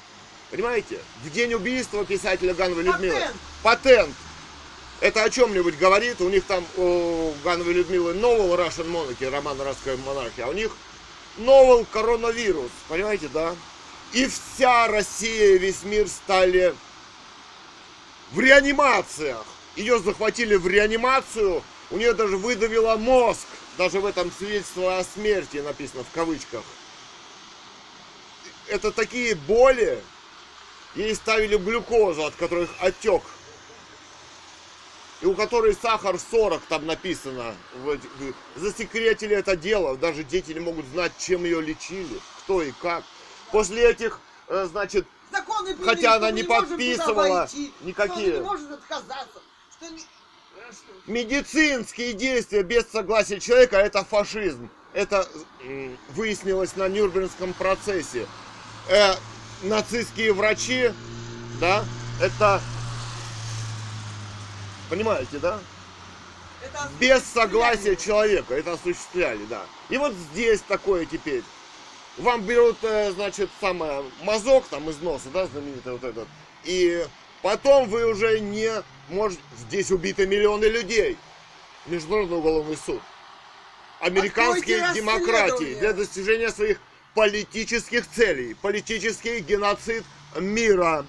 Понимаете? В день убийства писателя Гановой Людмилы. Патент. Это о чем-нибудь говорит. У них там у Гановой Людмилы нового Russian Monarchy, роман «Русская монархия», а у них новый коронавирус. Понимаете, да? И вся Россия, весь мир стали в реанимациях. Ее захватили в реанимацию, у нее даже выдавило мозг. Даже в этом свидетельство о смерти написано в кавычках. Это такие боли. Ей ставили глюкозу, от которых отек. И у которой сахар 40 там написано. Засекретили это дело. Даже дети не могут знать, чем ее лечили. Кто и как. После этих, э, значит, Законы приняли, Хотя она не подписывала войти, никакие. Что не может отказаться. Что не-? Медицинские действия без согласия человека это фашизм. Это м, выяснилось на Нюрнбергском процессе. Э, нацистские врачи, да, это понимаете, да? Это Без согласия человека это осуществляли, да. И вот здесь такое теперь. Вам берут, э, значит, самое, мазок там из носа, да, знаменитый вот этот. И потом вы уже не можете... Здесь убиты миллионы людей. Международный уголовный суд. Американские демократии для достижения своих политических целей. Политический геноцид мира.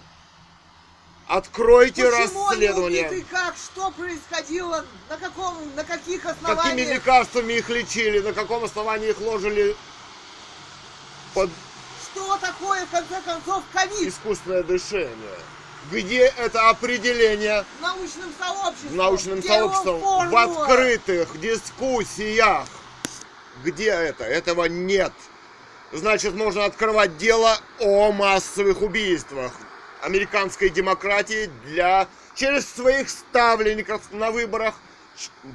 Откройте Почему расследование. убиты, как, что происходило, на каком, на каких основаниях? Какими лекарствами их лечили, на каком основании их ложили под Что такое, в конце концов, ковид искусственное дышение. Где это определение в научном сообществе? в научном Где сообществе, в открытых дискуссиях? Где это? Этого нет. Значит, можно открывать дело о массовых убийствах американской демократии для через своих ставленников на выборах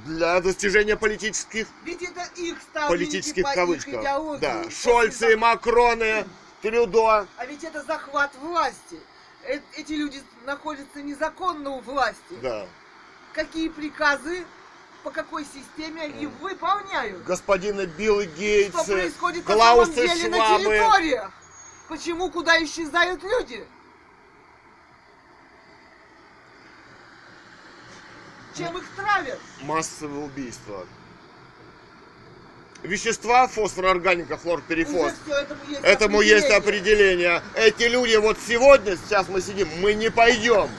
для достижения политических Ведь это их политических по их кавычках. Да, Шольцы, Макроны, Трюдо. А ведь это захват власти. Э- Эти люди находятся незаконно у власти. Да. Какие приказы, по какой системе они выполняют? Господины Билл Что Гейтсы, происходит на Клаусы самом деле на Швабы. территориях? Почему куда исчезают люди? Чем их травят? Массовые убийства. Вещества, фосфорорганика, хлорперифос. Уже всё, этому есть Этому есть определение. определение. Эти люди вот сегодня, сейчас мы сидим, мы не пойдем.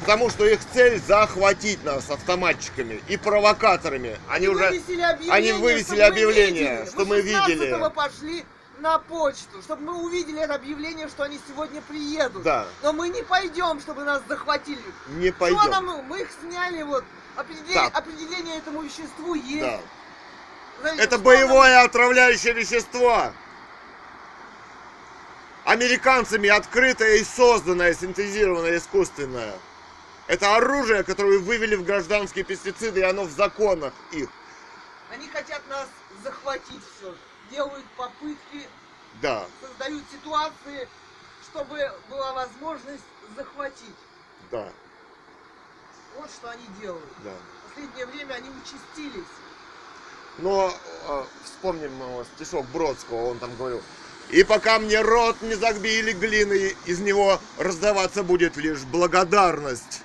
Потому что их цель захватить нас автоматчиками и провокаторами. Они уже... вывесили объявление, они вывесили мы объявление, видели. что мы видели. 16-го пошли на почту, чтобы мы увидели это объявление, что они сегодня приедут. Да. Но мы не пойдем, чтобы нас захватили. Не Что пойдем. нам, мы их сняли, вот, определение, Так. определение этому веществу есть. Да. Знаете, Это боевое отравляющее вещество. Американцами открытое и созданное, синтезированное, искусственное. Это оружие, которое вывели в гражданские пестициды, и оно в законах их. нам- Они хотят нас захватить все. Делают попытки, Да, создают ситуации, чтобы была возможность захватить. да, Вот что они делают. да. В последнее время они участились. Но э, вспомним э, стишок Бродского, он там говорил. И пока мне рот не загбили глиной, из него раздаваться будет лишь благодарность.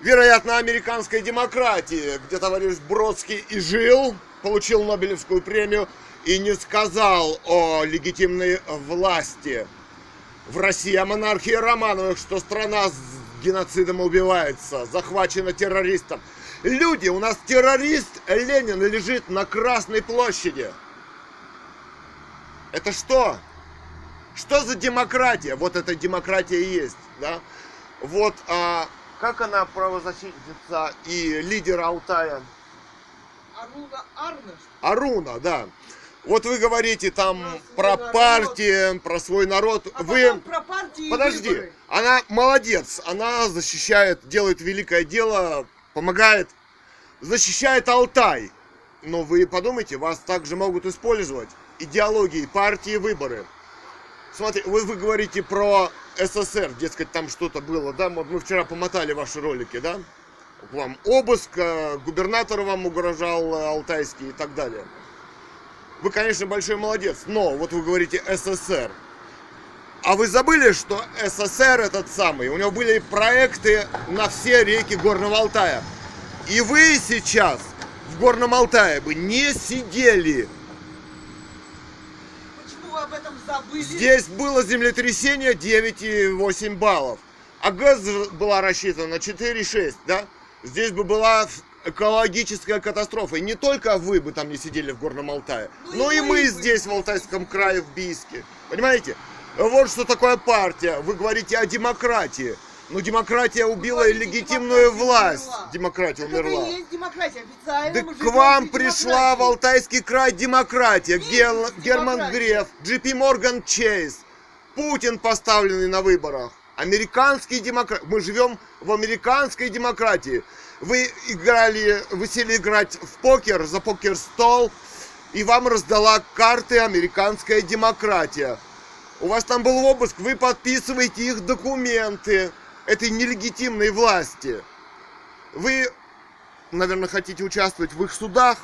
Вероятно, американской демократии, где товарищ Бродский и жил, получил Нобелевскую премию и не сказал о легитимной власти. В России о монархии Романовых, что страна геноцидом убивается, захвачена террористом. Люди, у нас террорист Ленин лежит на Красной площади. Это что? Что за демократия? Вот эта демократия и есть, да? Вот, а как она правозащитница и лидер Алтая? Аруна Арнеш, Аруна, да. Вот вы говорите там Про про партии, про свой народ. а вы про партии Подожди, выборы. она молодец, она защищает, делает великое дело, помогает, защищает Алтай. Но вы подумайте, вас также могут использовать идеологии, партии, выборы. Смотри, вы, вы говорите про СССР, дескать, там что-то было, да? Вот мы вчера помотали ваши ролики, да? К Вам обыск, э, губернатор вам угрожал э, алтайский и так далее. Вы, конечно, большой молодец, но вот вы говорите СССР. А вы забыли, что СССР этот самый, у него были проекты на все реки Горного Алтая. И вы сейчас в Горном Алтае бы не сидели. Почему вы об этом забыли? Здесь было землетрясение 9,8 баллов. А ГЭС же была рассчитана на 4,6, да? Здесь бы была экологическая катастрофа. И не только вы бы там не сидели в Горном Алтае, Ну но и мы мы здесь, в Алтайском крае, в Бийске. Понимаете? Вот что такое партия. Вы говорите о демократии. Но демократия убила и легитимную власть. умерла. Демократия Так это умерла. и есть демократия. Официально Да к вам пришла в. Алтайский край демократия. Гер- Герман. Греф, Джи Пи Морган Чейз, Путин поставленный на выборах. Американские демократы. Мы живем в американской демократии. Вы играли, вы сели играть в покер за покер-стол, и вам раздала карты американская демократия. У вас там был обыск, вы подписываете их документы этой нелегитимной власти. Вы, наверное, хотите участвовать в их судах.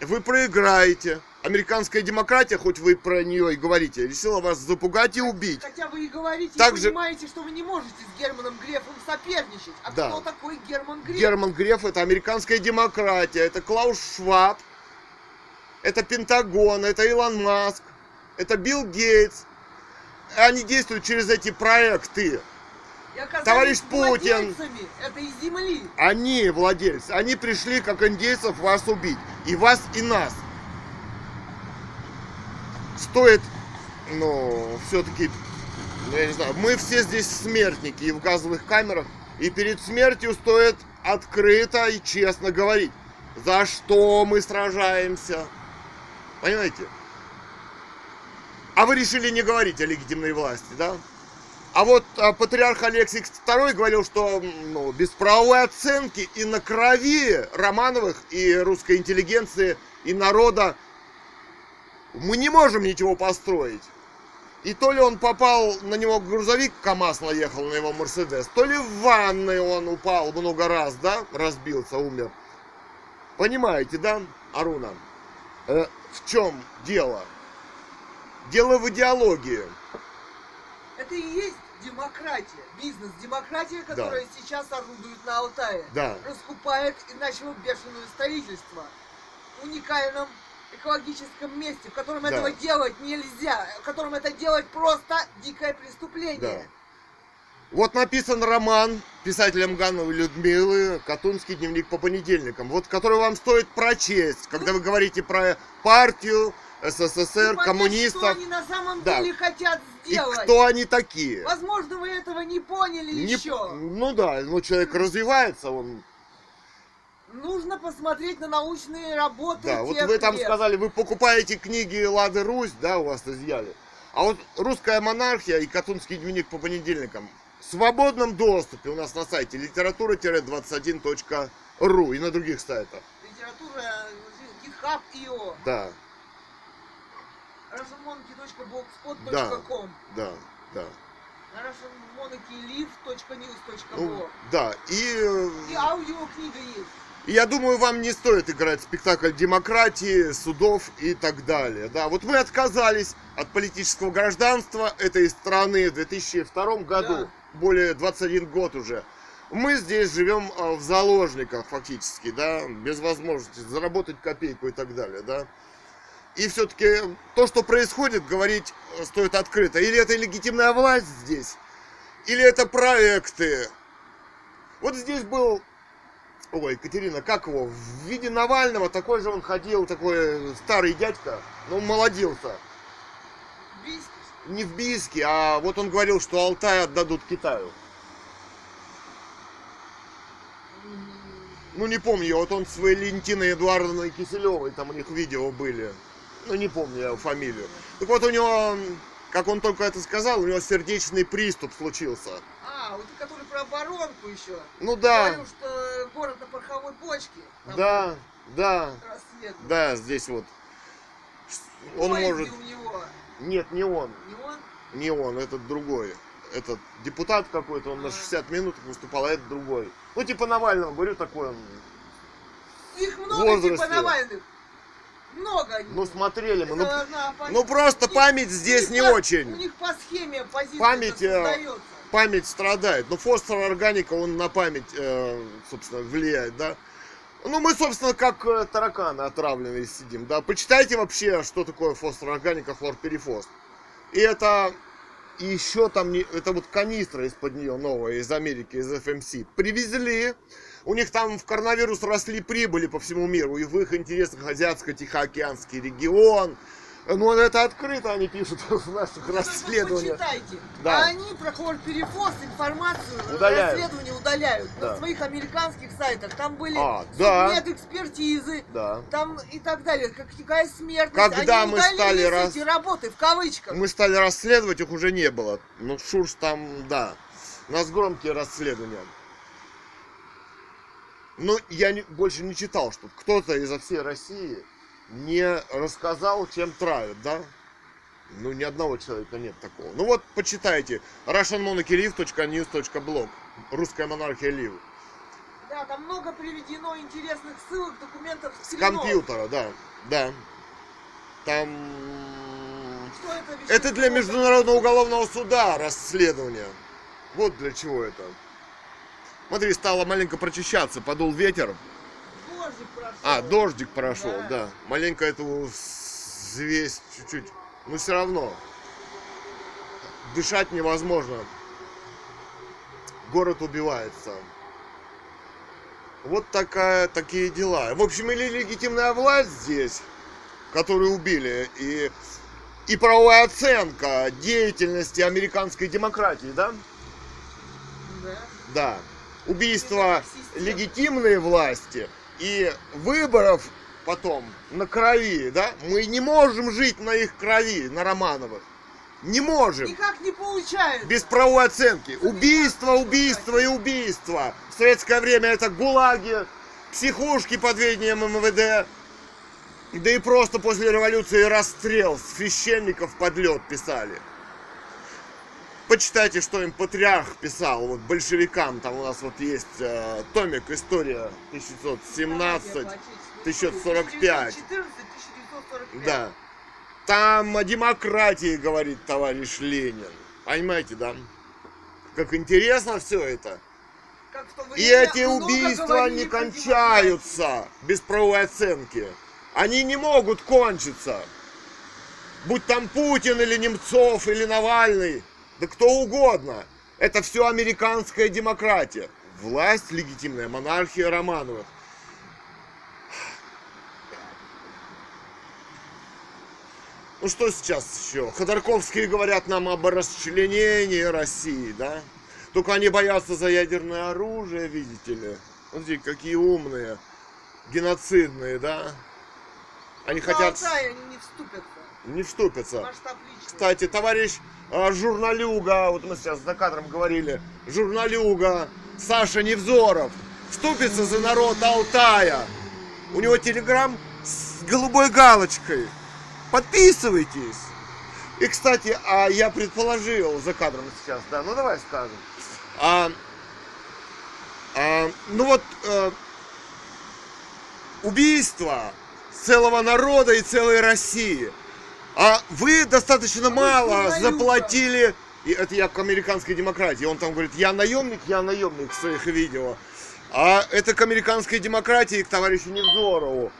Вы проиграете. Американская демократия, хоть вы про нее и говорите, решила вас запугать и убить. Хотя вы и говорите, Так и же- понимаете, что вы не можете с Германом Грефом соперничать. А Да. кто такой Герман Греф? Герман Греф это американская демократия, это Клаус Шваб, это Пентагон, это Илон Маск, это Билл Гейтс. Они действуют через эти проекты. Товарищ Путин. этой земли. Они владельцы, они пришли как индейцев вас убить. И вас, и нас. Стоит, ну, все-таки, я не знаю, мы все здесь смертники и в газовых камерах. И перед смертью стоит открыто и честно говорить, за что мы сражаемся. Понимаете? А вы решили не говорить о легитимной власти, да? А вот а, патриарх Алексий II говорил, что ну, без правовой оценки и на крови Романовых и русской интеллигенции и народа мы не можем ничего построить. И то ли он попал, на него грузовик КАМАЗ наехал на его Мерседес, то ли в ванной он упал много раз, да, разбился, умер. Понимаете, да, Аруна? Э, в чем дело? Дело в идеологии. Это и есть демократия. Бизнес-демократия, которая сейчас орудует на Алтае. Да. Раскупает и начало бешеное строительство. В уникальном экологическом месте, в котором Да. этого делать нельзя. В котором это делать просто дикое преступление. Да. Вот написан роман писателем Гановой Людмилы «Катунский дневник по понедельникам», вот который вам стоит прочесть, когда вы говорите про партию, СССР, И понять, коммунистов, Что они на самом Да. деле хотят и сделать. кто они такие. Возможно, вы этого не поняли Не- еще. Ну да, ну человек развивается, он... Нужно посмотреть на научные работы Да, вот вы там лет. сказали, вы покупаете книги Лады Русь, да, у вас изъяли. А вот русская монархия и Катунский дневник по понедельникам в свободном доступе у нас на сайте литература-21.ру и на других сайтах. Литература, GitHub.io, Да, russianmonkey.blogspot.com, да, да. russianmonkeylive.news.ru Ну, да, и, э, И аудиокнига есть. Я думаю, вам не стоит играть в спектакль демократии, судов и так далее. Да, вот вы отказались от политического гражданства этой страны в 2002 году, Да. более 21 год уже. Мы здесь живем а, в заложниках фактически, да, без возможности заработать копейку и так далее, да. И все-таки то, что происходит, говорить э, стоит открыто. Или это легитимная власть здесь, или это проекты. Вот здесь был, ой, Екатерина, как его, в виде Навального, такой же он ходил, такой старый дядька, но он молодился. Бийск. Не в Бийске, а вот он говорил, что Алтай отдадут Китаю. Ну, не помню, вот он с Валентиной Эдуардовной Киселевой, там у них видео были. Ну, не помню я фамилию. Так вот, у него, как он только это сказал, у него сердечный приступ случился. А, вот который про оборонку еще. Ну да, Говорил, что город на пороховой бочке. Да, да, расследуют. да, здесь вот. Он Поезде может... у него. Нет, не он, Не он? не он, этот другой. Этот депутат какой-то, он на А. 60 минут выступал, а это другой. Ну, типа Навального, говорю, такой он. Их много возрасте. типа Навальных. Много. Ну, смотрели мы. Ну, Это ну, просто память здесь них не по- очень. У них по схеме позиция Память, э, создается. Память страдает. Но фосфор органика, он на память, э, собственно, влияет, да. Ну, мы, собственно, как э, тараканы отравленные сидим, да. Почитайте вообще, что такое фосфор органика, хлорперифос. И это еще там, не, это вот канистра из-под нее новая, из Америки, из FMC. Привезли, у них там в коронавирус росли прибыли по всему миру, и в их интересах Азиатско-Тихоокеанский регион. Ну, это открыто они пишут *laughs* в наших Вы расследованиях. Почитайте. Да. А они про хлорперифос информацию Удаляют. расследование удаляют. Да. на своих американских сайтах. Там были А, да. экспертизы, Да. там и так далее. Как, какая смертность. Когда Они мы стали эти работы в кавычках. Мы стали расследовать, их уже не было. Ну, Шурс там, да. У нас громкие расследования. Но я не- больше не читал, что кто-то изо всей России не рассказал, чем травят, да? Ну, ни одного человека нет такого. Ну вот, почитайте. russianmonarchylive.news.blog Русская монархия Лив. Да, там много приведено интересных ссылок, документов С компьютера, да. Да. Там... Что это, Это для? Международного уголовного суда расследование. Вот для чего это. Смотри, стало маленько прочищаться, подул ветер. А, дождик прошел, Да. да. Маленько эту взвесь чуть-чуть. Но все равно. Дышать невозможно. Город убивается. Вот такая, такие дела. В общем, или легитимная власть здесь, которую убили, и, и правовая оценка деятельности американской демократии, да? Да. Да. Убийство легитимной власти и выборов потом на крови, да? Мы не можем жить на их крови, на Романовых. Не можем. Никак не получается. Без правовой оценки. Убийство, убийство и убийство. В советское время это гулаги, психушки под ведением МВД. Да и просто после революции расстрел священников под лед писали. Почитайте, что им патриарх писал, вот большевикам, там у нас вот есть э, томик «История 1917», 1945. 1945. да. Там о демократии говорит товарищ Ленин. Понимаете, да? Как интересно все это. Как И эти убийства не кончаются без правовой оценки. Они не могут кончиться. Будь там Путин или Немцов или Навальный, да кто угодно. Это все американская демократия. Власть легитимная, монархия Романовых. Ну что сейчас еще? Ходорковские говорят нам об расчленении России, да? Только они боятся за ядерное оружие, видите ли. Смотрите, какие умные, геноцидные, да? Они В хотят... Алтае они не вступятся. Не вступятся. Кстати, товарищ журналюга, вот мы сейчас за кадром говорили, журналюга Саша Невзоров вступится за народ Алтая. У него телеграм с голубой галочкой. Подписывайтесь. И, кстати, а я предположил за кадром сейчас, да, ну давай скажем. А, а, ну вот э, убийство целого народа и целой России. А вы достаточно мало журналюга. заплатили. И это я к американской демократии. Он там говорит, я наемник, я наемник в своих видео. А это к американской демократии, к товарищу Невзорову.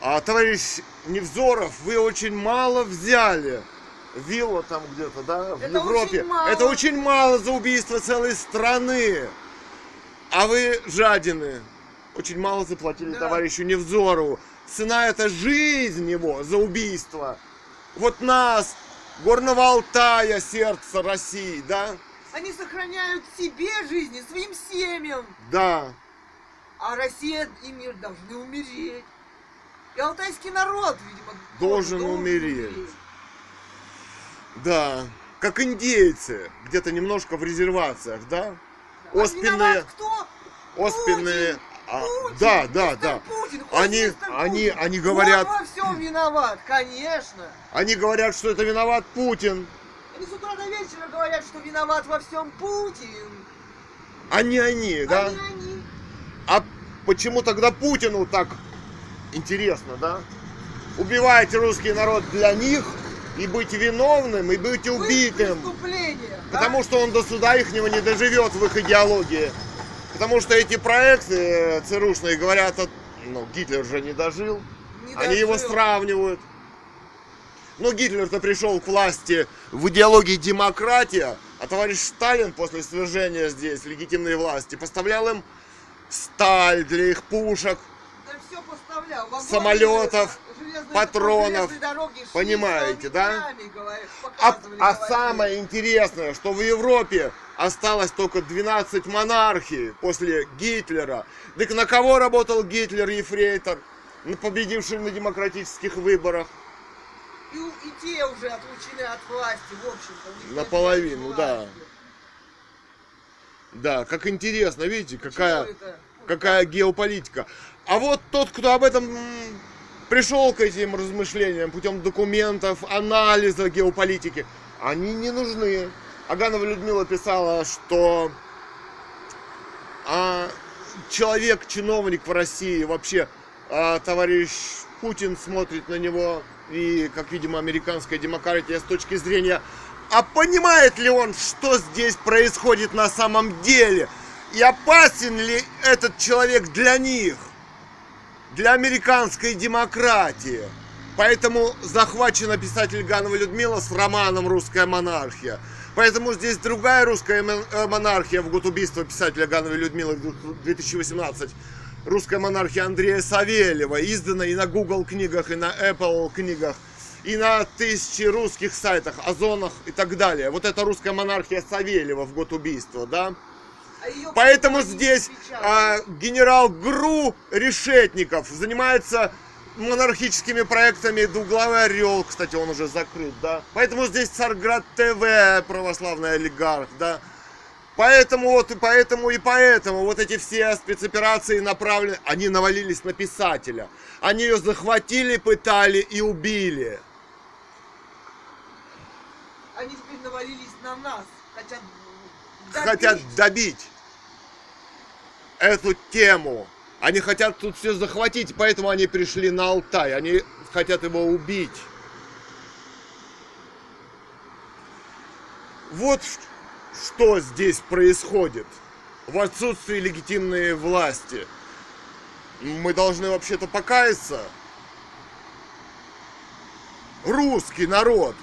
А товарищ Невзоров, вы очень мало взяли. Вилла там где-то, да, в Это Европе. очень мало. Это очень мало за убийство целой страны. А вы жадины. Очень мало заплатили Да. товарищу Невзорову. Цена это жизнь его за убийство. Вот нас, Горного Алтая, сердце России, да? Они сохраняют себе жизни, своим семьям. Да. А Россия и мир должны умереть. И алтайский народ, видимо, Должен умереть. Да. Как индейцы, где-то немножко в резервациях, да? А Оспенные, виноват кто? оспенные. А, Путин, да, да, да. Путин, Они, мистер они, Путин. они говорят, Он во всем виноват, конечно. они говорят, что это виноват Путин. Они с утра до вечера говорят, что виноват во всем Путин. Они, они, да? Они, они. А почему тогда Путину так интересно, да? Убивать русский народ для них и быть виновным, и быть убитым. преступлениях, да? Потому что он до суда их не доживет в их идеологии. Потому что эти проекты э, ЦРУшные говорят, от- ну, Гитлер же не дожил. Не Они его дожил. сравнивают. Но Гитлер-то пришел к власти в идеологии демократия, а товарищ Сталин после свержения здесь легитимной власти поставлял им сталь для их пушек, Да все поставлял. Вагоны, Самолетов, железные- патронов. железные дороги шли Понимаете, да? говорят, А, а самое интересное, что в Европе осталось только 12 монархий после Гитлера. Так на кого работал Гитлер, ефрейтор, победивший на демократических выборах? И, и те уже отлучены от власти, в общем-то. Наполовину, да. Да, как интересно, видите, какая, какая геополитика. А вот тот, кто об этом пришел к этим размышлениям путем документов, анализа геополитики, они не нужны. Аганова Людмила писала, что а, человек, чиновник в России, вообще а, товарищ Путин смотрит на него, и, как видимо, американская демократия с точки зрения, а понимает ли он, что здесь происходит на самом деле? И опасен ли этот человек для них? Для американской демократии? Поэтому захвачена писатель Ганова Людмила с романом «Русская монархия». Поэтому здесь другая русская э, монархия в год убийства писателя Гановой Людмилы 2018. Русская монархия Андрея Савельева, издана и на Google книгах, и на Apple книгах, и на тысячи русских сайтах, Озонах и так далее. Вот это русская монархия Савельева в год убийства, да? А Поэтому здесь а, генерал ГРУ Решетников занимается монархическими проектами «Двуглавый орел», кстати, он уже закрыт, да. Поэтому здесь Царград ТВ, православный олигарх, да. Поэтому вот и поэтому и поэтому вот эти все спецоперации направлены, они навалились на писателя. Они ее захватили, пытали и убили. Они теперь навалились на нас. Хотят добить. хотят добить эту тему. Они хотят тут все захватить, поэтому они пришли на Алтай. Они хотят его убить. Вот что здесь происходит в отсутствии легитимной власти. Мы должны вообще-то покаяться. Русский народ.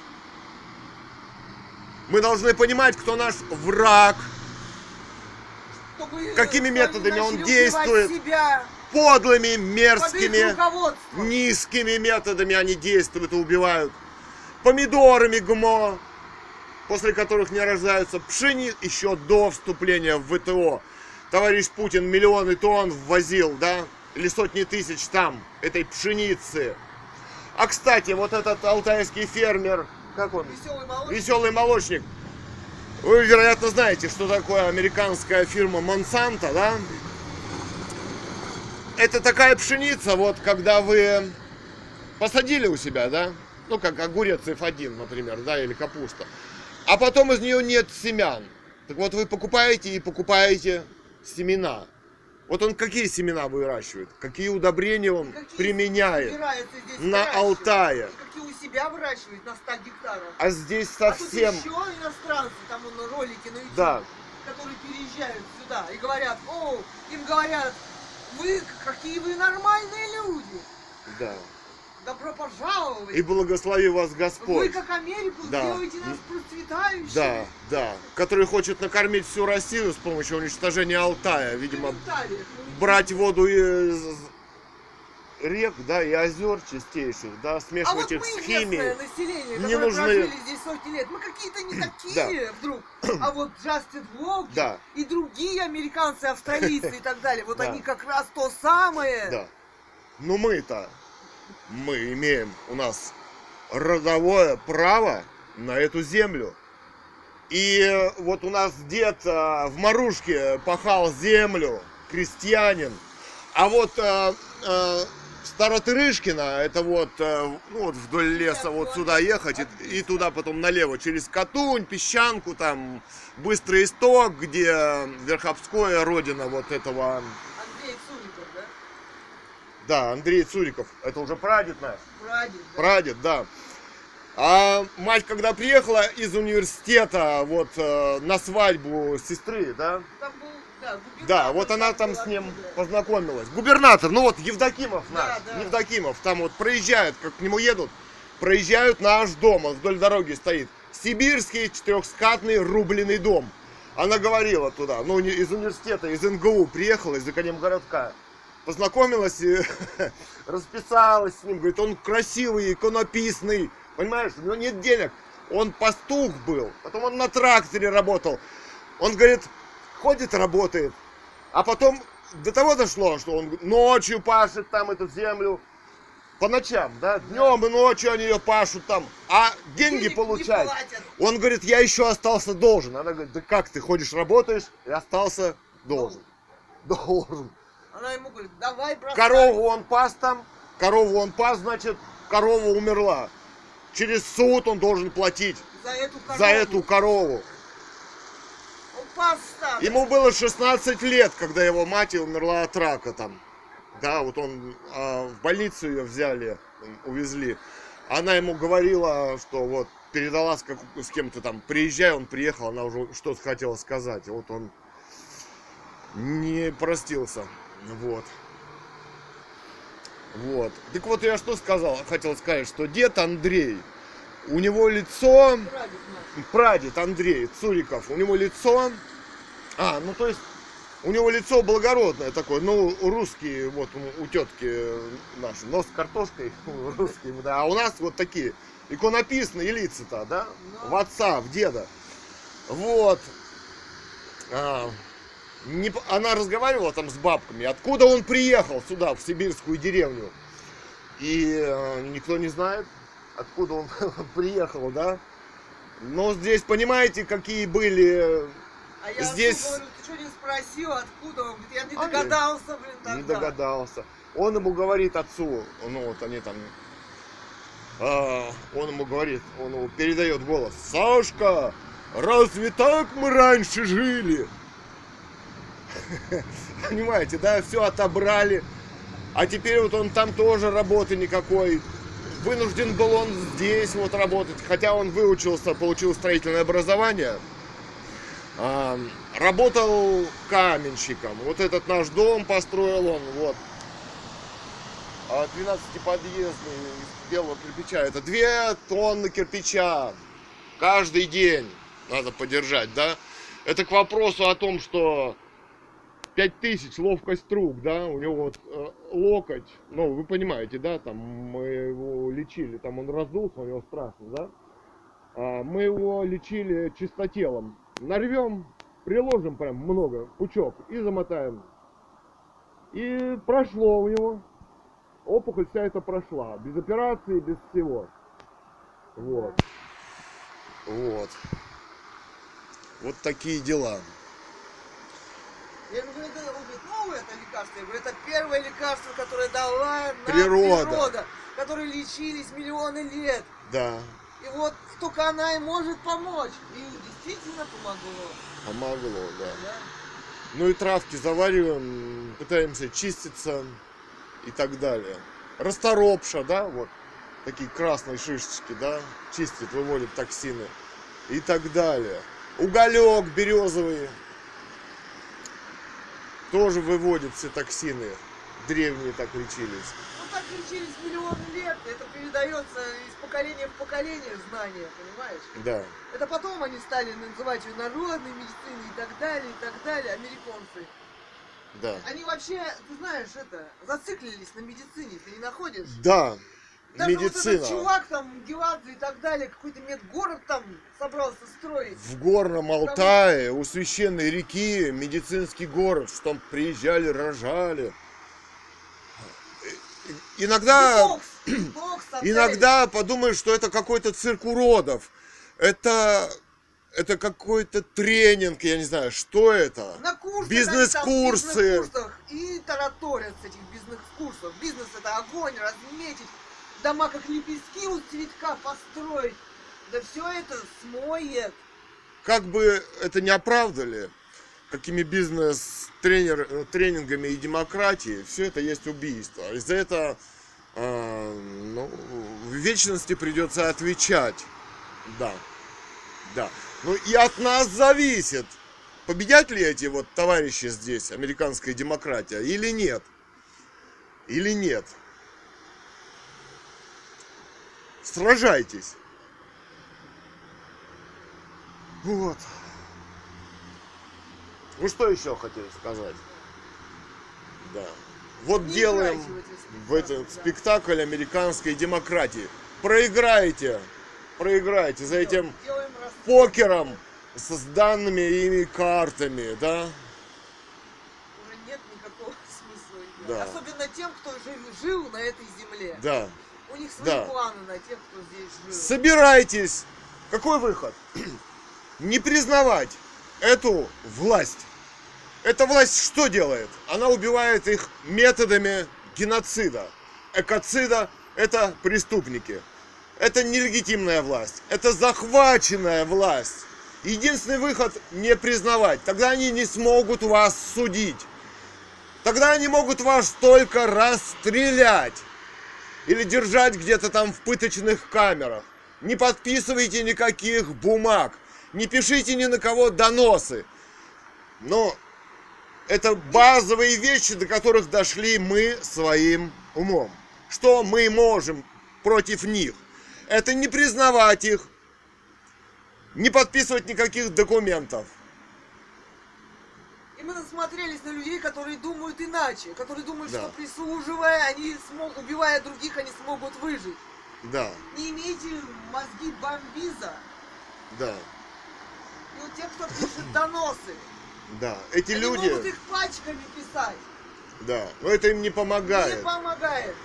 Мы должны понимать, кто наш враг, Какими методами он действует? подлыми, мерзкими, низкими методами они действуют и убивают. Помидорами ГМО, после которых не рождаются пшени еще до вступления в ВТО. Товарищ Путин миллионы тонн ввозил, да, или сотни тысяч там этой пшеницы. А кстати, вот этот алтайский фермер, как он? Веселый молочник. Веселый молочник. Вы, вероятно, знаете, что такое американская фирма Monsanto, да? Это такая пшеница, вот когда вы посадили у себя, да? Ну, как огурец F1, например, да, или капуста. А потом из нее нет семян. Так вот, вы покупаете и покупаете семена. Вот он какие семена выращивает, какие удобрения он Какие применяет здесь на? Алтае. Какие у себя выращивает на 100 гектарах. А здесь А тут совсем... еще иностранцы, там вон ролики на YouTube, Да. которые переезжают сюда и говорят, о, им говорят, вы какие вы нормальные люди, Да. Добро пожаловать. И благослови вас Вы Господь. как Америку Да. сделаете нас процветающими. Да, да. Который хочет накормить всю Россию с помощью уничтожения Алтая. Видимо, ну, брать воду из рек, да, и озер чистейших, да, А вот смешивать мы их с химией. население, Не нужны- здесь сотни лет, мы какие-то не такие вдруг. А вот Джастин Волки Да. и другие американцы, австралийцы и так далее, вот Да. они как раз то самое. Да. Но мы-то, мы имеем у нас родовое право на эту землю. И вот у нас дед а, в Марушке пахал землю, крестьянин. А вот а, а, Старотырышкино, это вот, а, ну, вот вдоль леса вот сюда ехать и, и туда потом налево через Катунь, Песчанку, там Быстрый Исток, где Верховское, родина вот этого? Да, Андрей Цуриков, это уже прадед наш. Прадед, да? Прадед, да. А мать, когда приехала из университета вот э, на свадьбу сестры, да? Там был, да, Да, вот она там с ним оттуда. познакомилась. Губернатор, ну вот Евдокимов Да, наш, да. Евдокимов, там вот проезжают, как к нему едут, проезжают наш дом, он вдоль дороги стоит. Сибирский четырехскатный рубленый дом. Она говорила туда, ну из университета, из НГУ приехала, из Академгородка. Познакомилась и *laughs* расписалась с ним, говорит, он красивый, иконописный, понимаешь, у него нет денег. Он пастух был, потом он на тракторе работал. Он говорит, ходит, работает. А потом до того дошло, что он ночью пашет там эту землю. По ночам, да? Днем и ночью они ее пашут там. А деньги Денег не получают. Он говорит, я еще остался должен. Она говорит, да как ты ходишь, работаешь и остался должен. Должен. Она ему говорит, давай бросай. Корову он пас там, корову он пас, значит, корова умерла. Через суд он должен платить За эту корову. за эту корову. Он пас стадо. Ему было 16 лет, когда его мать умерла от рака там. Да, вот он а, в больницу ее взяли, увезли. Она ему говорила, что вот передала с, как- с кем-то там, приезжай, он приехал, она уже что-то хотела сказать. Вот он не простился. Вот. Вот. Так вот я что сказал, хотел сказать, что дед Андрей, у него лицо Прадед прадед Андрей Цуриков, у него лицо, а, ну то есть у него лицо благородное такое, ну русские, вот у, тетки наши, нос картошкой, *laughs* русские, да, а у нас вот такие иконописные лица-то, да, в отца, в деда, вот. А, не она разговаривала там с бабками, откуда он приехал сюда, в сибирскую деревню, и э, никто не знает, откуда он *laughs* приехал, да, но здесь, понимаете, какие были... А я Здесь- говорю, ты что не спросил, откуда? Он я не А, догадался, блин, тогда. Не догадался. Он ему говорит отцу, ну вот они там... а, он ему говорит, он ему передает голос. Сашка, разве так мы раньше жили? Понимаете, да, все отобрали. А теперь вот он там тоже работы никакой. Вынужден был он здесь вот работать, хотя он выучился, получил строительное образование. А, работал каменщиком. Вот этот наш дом построил он, вот. А 12-подъездный из белого кирпича. Это 2 тонны кирпича каждый день надо подержать, да? Это к вопросу о том, что 5000 ловкость рук, да, у него вот э, локоть, ну, вы понимаете, да, там мы его лечили, там он раздулся, у него страшно, да? А, мы его лечили чистотелом. Нарвем, приложим прям много, пучок и замотаем. И прошло у него. Опухоль вся эта прошла. Без операции, без всего. Вот. Вот. Вот такие дела. Я говорю, это, он говорит, новое это лекарство. Я говорю, это первое лекарство, которое дала нам Природа. природа, которые лечились миллионы лет. Да, И вот только она и может помочь. И действительно помогло. помогло, да. Да? Ну и травки завариваем, пытаемся чиститься и так далее. Расторопша, да, вот такие красные шишечки, да, чистит, выводит токсины и так далее. Уголек березовый тоже выводит все токсины. Древние так лечились. Ну так лечились миллионы лет. Это передается из поколения в поколение знания, понимаешь? Да. Это потом они стали называть ее народной медициной и так далее, и так далее, американцы. Да. Они вообще, ты знаешь, это, зациклились на медицине, ты не находишь? Да. Даже вот Медицина. этот чувак там, Геладзе и так далее, какой-то медгород там собрался строить. В горном Алтае, у священной реки, медицинский город, что там приезжали, рожали. Иногда, *clears throat* отель. иногда подумаешь, что это какой-то цирк уродов. Это, это какой-то тренинг, я не знаю, что это. На курсах, Бизнес-курсы. там бизнес-курсах и тараторят с этих бизнес-курсов. Бизнес это огонь, разметить, дома как лепестки у цветка построить. Да все это смоет. Как бы это не оправдали, какими бизнес-тренингами и демократией, все это есть убийство. И за это а, ну, в вечности придется отвечать. Да. Да. Ну и от нас зависит, победят ли эти вот товарищи здесь, американская демократия, или нет. Или нет. Сражайтесь. Вот. Ну что еще хотели сказать? Да. Вот Не делаем в этот да. спектакль американской демократии. Проиграете. Проиграете за этим Делаем покером. с данными ими картами, да? Уже нет никакого *laughs* смысла. Да. Особенно тем, кто жил, жил на этой земле. Да. У них свои Да. планы на тех, кто здесь жил. Собирайтесь. Какой выход? *clears throat* Не признавать эту власть. Эта власть что делает? Она убивает их методами геноцида. Экоцида – это преступники. Это нелегитимная власть. Это захваченная власть. Единственный выход – не признавать. Тогда они не смогут вас судить. Тогда они могут вас только расстрелять или держать где-то там в пыточных камерах. Не подписывайте никаких бумаг, не пишите ни на кого доносы. Но это базовые вещи, до которых дошли мы своим умом. Что мы можем против них? Это не признавать их, не подписывать никаких документов. И мы насмотрелись на людей, которые думают иначе, которые думают, Да. что прислуживая, они смогут, убивая других, они смогут выжить. Да, Не имейте мозги бомбиза. да, И вот те, кто пишет доносы, да. Эти они люди, могут их пачками писать. да, но это им не Не помогает. помогает.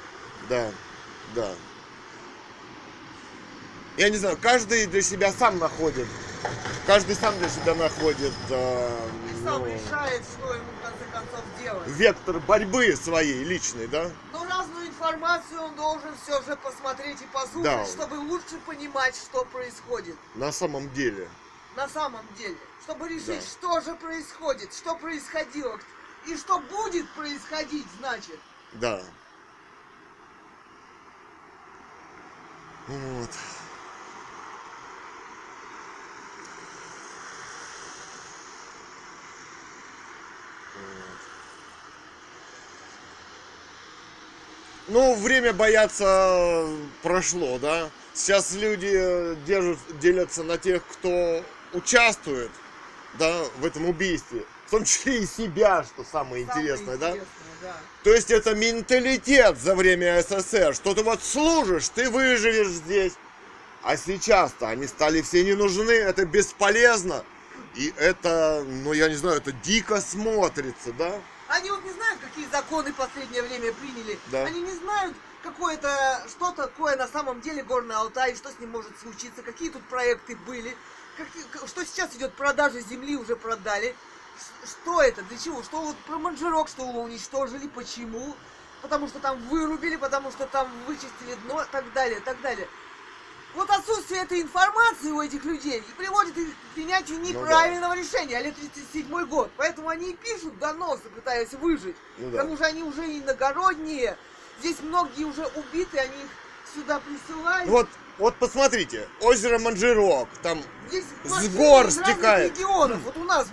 Да, да. Я не знаю, каждый для себя сам находит. Каждый сам для себя находит э, сам ну, решает, что ему в конце концов делать. вектор борьбы своей личной, да? Но разную информацию он должен все же посмотреть и послушать, Да. чтобы лучше понимать, что происходит На самом деле. на самом деле. Чтобы решить, Да. что же происходит, что происходило и что будет происходить, значит. Да. Вот. Вот. Ну, время бояться прошло, да? Сейчас люди э, держат, делятся на тех, кто участвует, да, в этом убийстве. В том числе и себя, что самое интересное, да? Самое интересное, да. То есть это менталитет за время СССР, что ты вот служишь, ты выживешь здесь. А сейчас-то они стали все не нужны, это бесполезно. И это, ну я не знаю, это дико смотрится, да? Они вот не знают, какие законы в последнее время приняли. Да. Они не знают, какое-то, что такое на самом деле Горный Алтай, что с ним может случиться, какие тут проекты были, какие- к- что сейчас идет продажа земли, уже продали. Что это, для чего? Что вот про Манжирок, что его уничтожили, почему? Потому что там вырубили, потому что там вычистили дно, так далее, так далее. Вот отсутствие этой информации у этих людей и приводит их к принятию Ну да. неправильного решения, а лет 37 год. Поэтому они и пишут доносы, пытаясь выжить. Ну К да. тому же они уже иногородние. Здесь многие уже убиты, они их сюда присылают. Вот, вот посмотрите, озеро Манжирок, там, Здесь с гор стекает. регионов. Вот у нас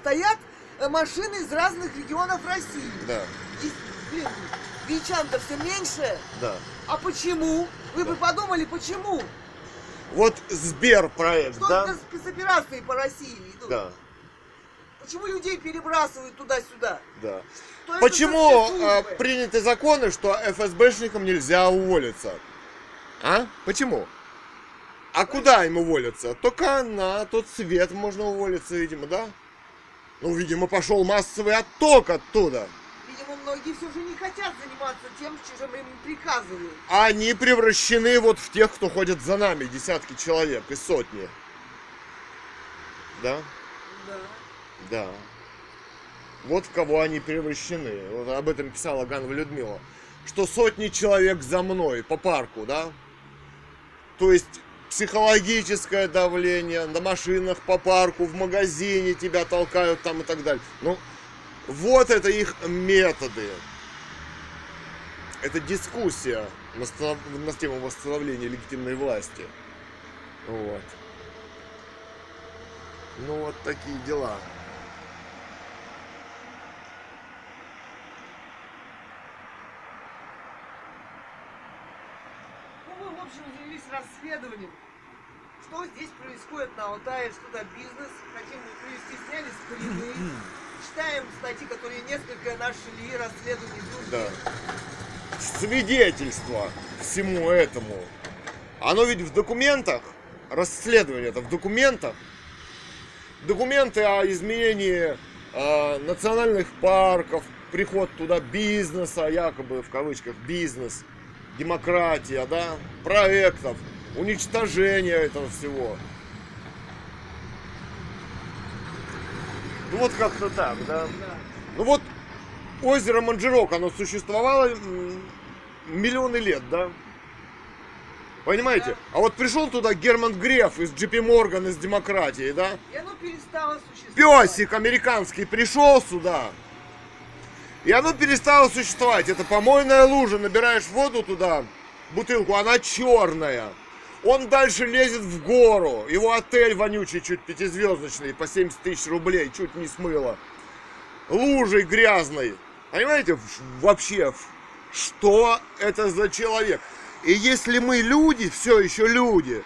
стоят э, машины из разных регионов России. да, Здесь, блин, Вичан-то все меньше. да. А почему? Вы бы подумали, почему? Вот Сберпроект, Что да? за спецоперации по России идут? Да, Почему людей перебрасывают туда-сюда? да. Что Почему э, приняты законы, что ФСБшникам нельзя уволиться? А? Почему? А куда им уволиться? Только на тот свет можно уволиться, видимо, да? Ну, видимо, пошел массовый отток оттуда. Многие все же не хотят заниматься тем, чем им приказывают. Они превращены вот в тех, кто ходит за нами, десятки человек и сотни. Да? Да. Да. Вот в кого они превращены. Вот об этом писала Ганва Людмила. Что сотни человек за мной по парку, да? То есть психологическое давление на машинах по парку, в магазине тебя толкают там и так далее. Ну, вот это их методы. Это дискуссия на, тему восстановления легитимной власти. Вот. Ну, вот такие дела. Ну, мы, в общем, занялись расследованием. Что здесь происходит на Алтае, что за бизнес. Хотим привести, сняли скрины. Читаем статьи, которые несколько нашли, расследования Да. Свидетельство всему этому. Оно ведь в документах, расследование это в документах. документы о изменении э, национальных парков, приход туда бизнеса, якобы в кавычках бизнес, демократия, да, проектов, уничтожение этого всего. Ну вот как-то так, да. Да. Ну вот озеро Манжирок, оно существовало миллионы лет, да? Понимаете? Да. А вот пришел туда Герман Греф из JP Morgan, из демократии, да? И оно перестало существовать. Песик американский пришел сюда. И оно перестало существовать. Это помойная лужа. Набираешь воду туда, бутылку, она черная. Он дальше лезет в гору. Его отель вонючий, чуть пятизвездочный, по 70 тысяч рублей, чуть не смыло. Лужей грязной. Понимаете, вообще, что это за человек? И если мы люди, все еще люди,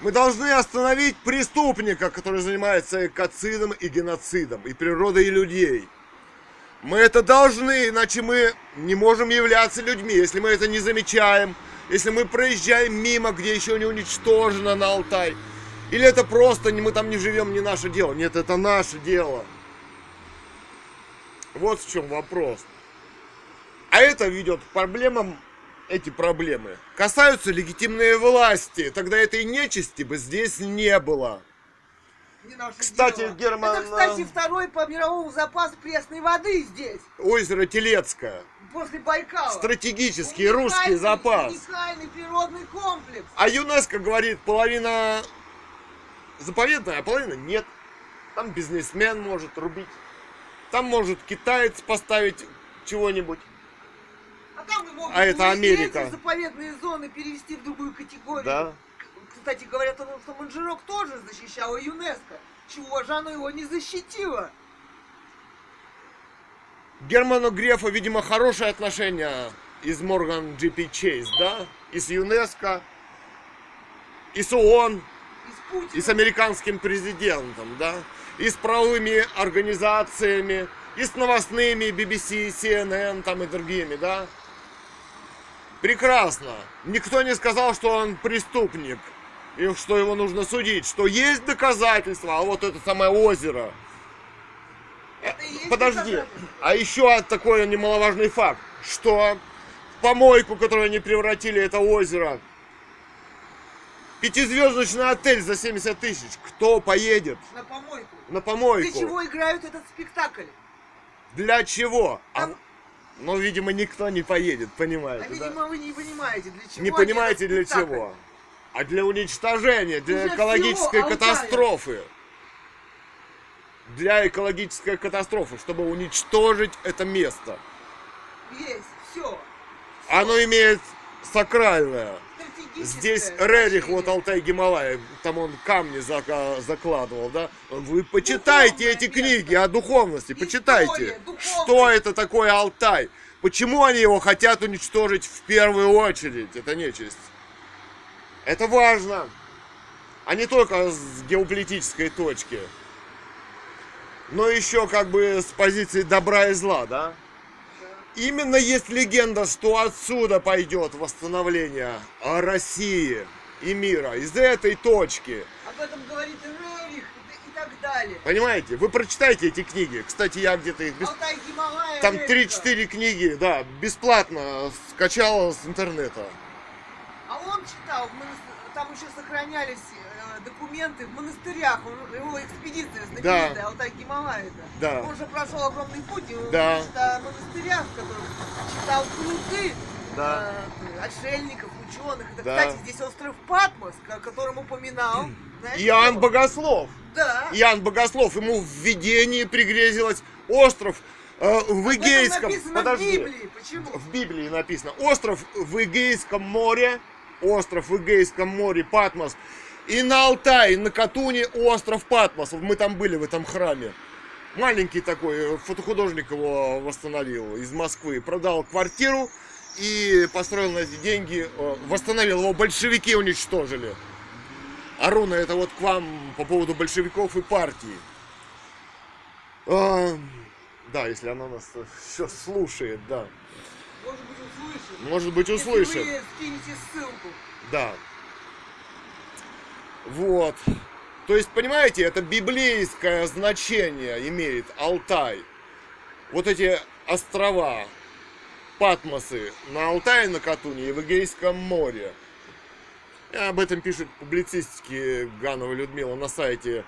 мы должны остановить преступника, который занимается экоцидом и геноцидом, и природой и людей. Мы это должны, иначе мы не можем являться людьми, если мы это не замечаем, если мы проезжаем мимо, где еще не уничтожено на Алтай. Или это просто мы там не живем, не наше дело. Нет, это наше дело. Вот в чем вопрос. А это ведет к проблемам, эти проблемы касаются легитимной власти. Тогда этой нечисти бы здесь не было. Не Кстати, дело. Герман, Это, кстати, а- второй по мировому запасу пресной воды здесь, Озеро Телецкое. После Байкала. Стратегический русский Уникальный- запас. Уникальный природный комплекс. А ЮНЕСКО говорит, половина заповедная, а половина нет. Там бизнесмен может рубить. Там может китаец поставить чего-нибудь. А там можем А это Америка. заповедные зоны перевести в другую категорию. Да. Кстати, говорят о том, что Манжирок тоже защищала ЮНЕСКО. Чего же оно его не защитило? Герману Грефу, видимо, хорошие отношения из Морган GP Chase, да? И с ЮНЕСКо, и с ООН, и с американским президентом, да? И с правовыми организациями, и с новостными BBC, CNN там и другими, да? Прекрасно. Никто не сказал, что он преступник, и что его нужно судить, что есть доказательства, а вот это самое озеро. Подожди, а еще такой немаловажный факт, что помойку, которую они превратили это озеро, пятизвездочный отель за 70 тысяч, кто поедет На помойку. на Для помойку? чего играют этот спектакль? Для чего? А, Там- ну, видимо, никто не поедет, А понимаете, да? видимо вы не понимаете, для чего Не они понимаете для спектакль. чего? А для уничтожения, для Для экологической всего Алтая. Для экологической катастрофы, чтобы уничтожить это место. Есть, все. Оно имеет сакральное. Здесь Рерих, вот Алтай Гималай, там он камни закладывал, да? Вы почитайте Духовное эти место. книги о духовности, История, почитайте, духовность. что это такое Алтай. Почему они его хотят уничтожить в первую очередь, это нечисть. Это важно, а не только с геополитической точки, но еще как бы с позиции добра и зла, да? Именно есть легенда, что отсюда пойдет восстановление России и мира, из этой точки. Об этом говорит Рерих и так далее. Понимаете? Вы прочитайте эти книги. Кстати, я где-то их... бес- Алтай Гималая. Там Рерика. 3-4 книги, да, бесплатно скачал с интернета. А он читал, монас- там еще сохранялись документы в монастырях, он- его экспедиция знаменитая, Да. Алтай Гималая. Да. Он же прошел огромный путь, и он Да. монастырях, в которых читал труды Да. э, отшельников, ученых. Это, Да. Кстати, здесь остров Патмос, о котором упоминал. знаете Иоанн кто? Богослов. Да. Иоанн Богослов, ему в видении пригрезилось остров э, в Эгейском... Подожди. в Библии. Почему? В Библии написано. Остров в Эгейском море. Остров в Эгейском море, Патмос. И на Алтае, на Катуне остров Патмос. Вот Мы там были в этом храме. Маленький такой, э, фотохудожник его восстановил из Москвы. Продал квартиру и построил на эти деньги, э, восстановил его. Большевики уничтожили. Аруна, это вот к вам по поводу большевиков и партии. А, да, если она нас еще слушает, да. Может быть, услышит. Может быть, Если услышит. вы скинете ссылку. Да. Вот. То есть, понимаете, это библейское значение имеет Алтай. Вот эти острова, Патмосы на Алтае, на Катуне и в Эгейском море. И об этом пишет публицистики Ганова Людмила на сайте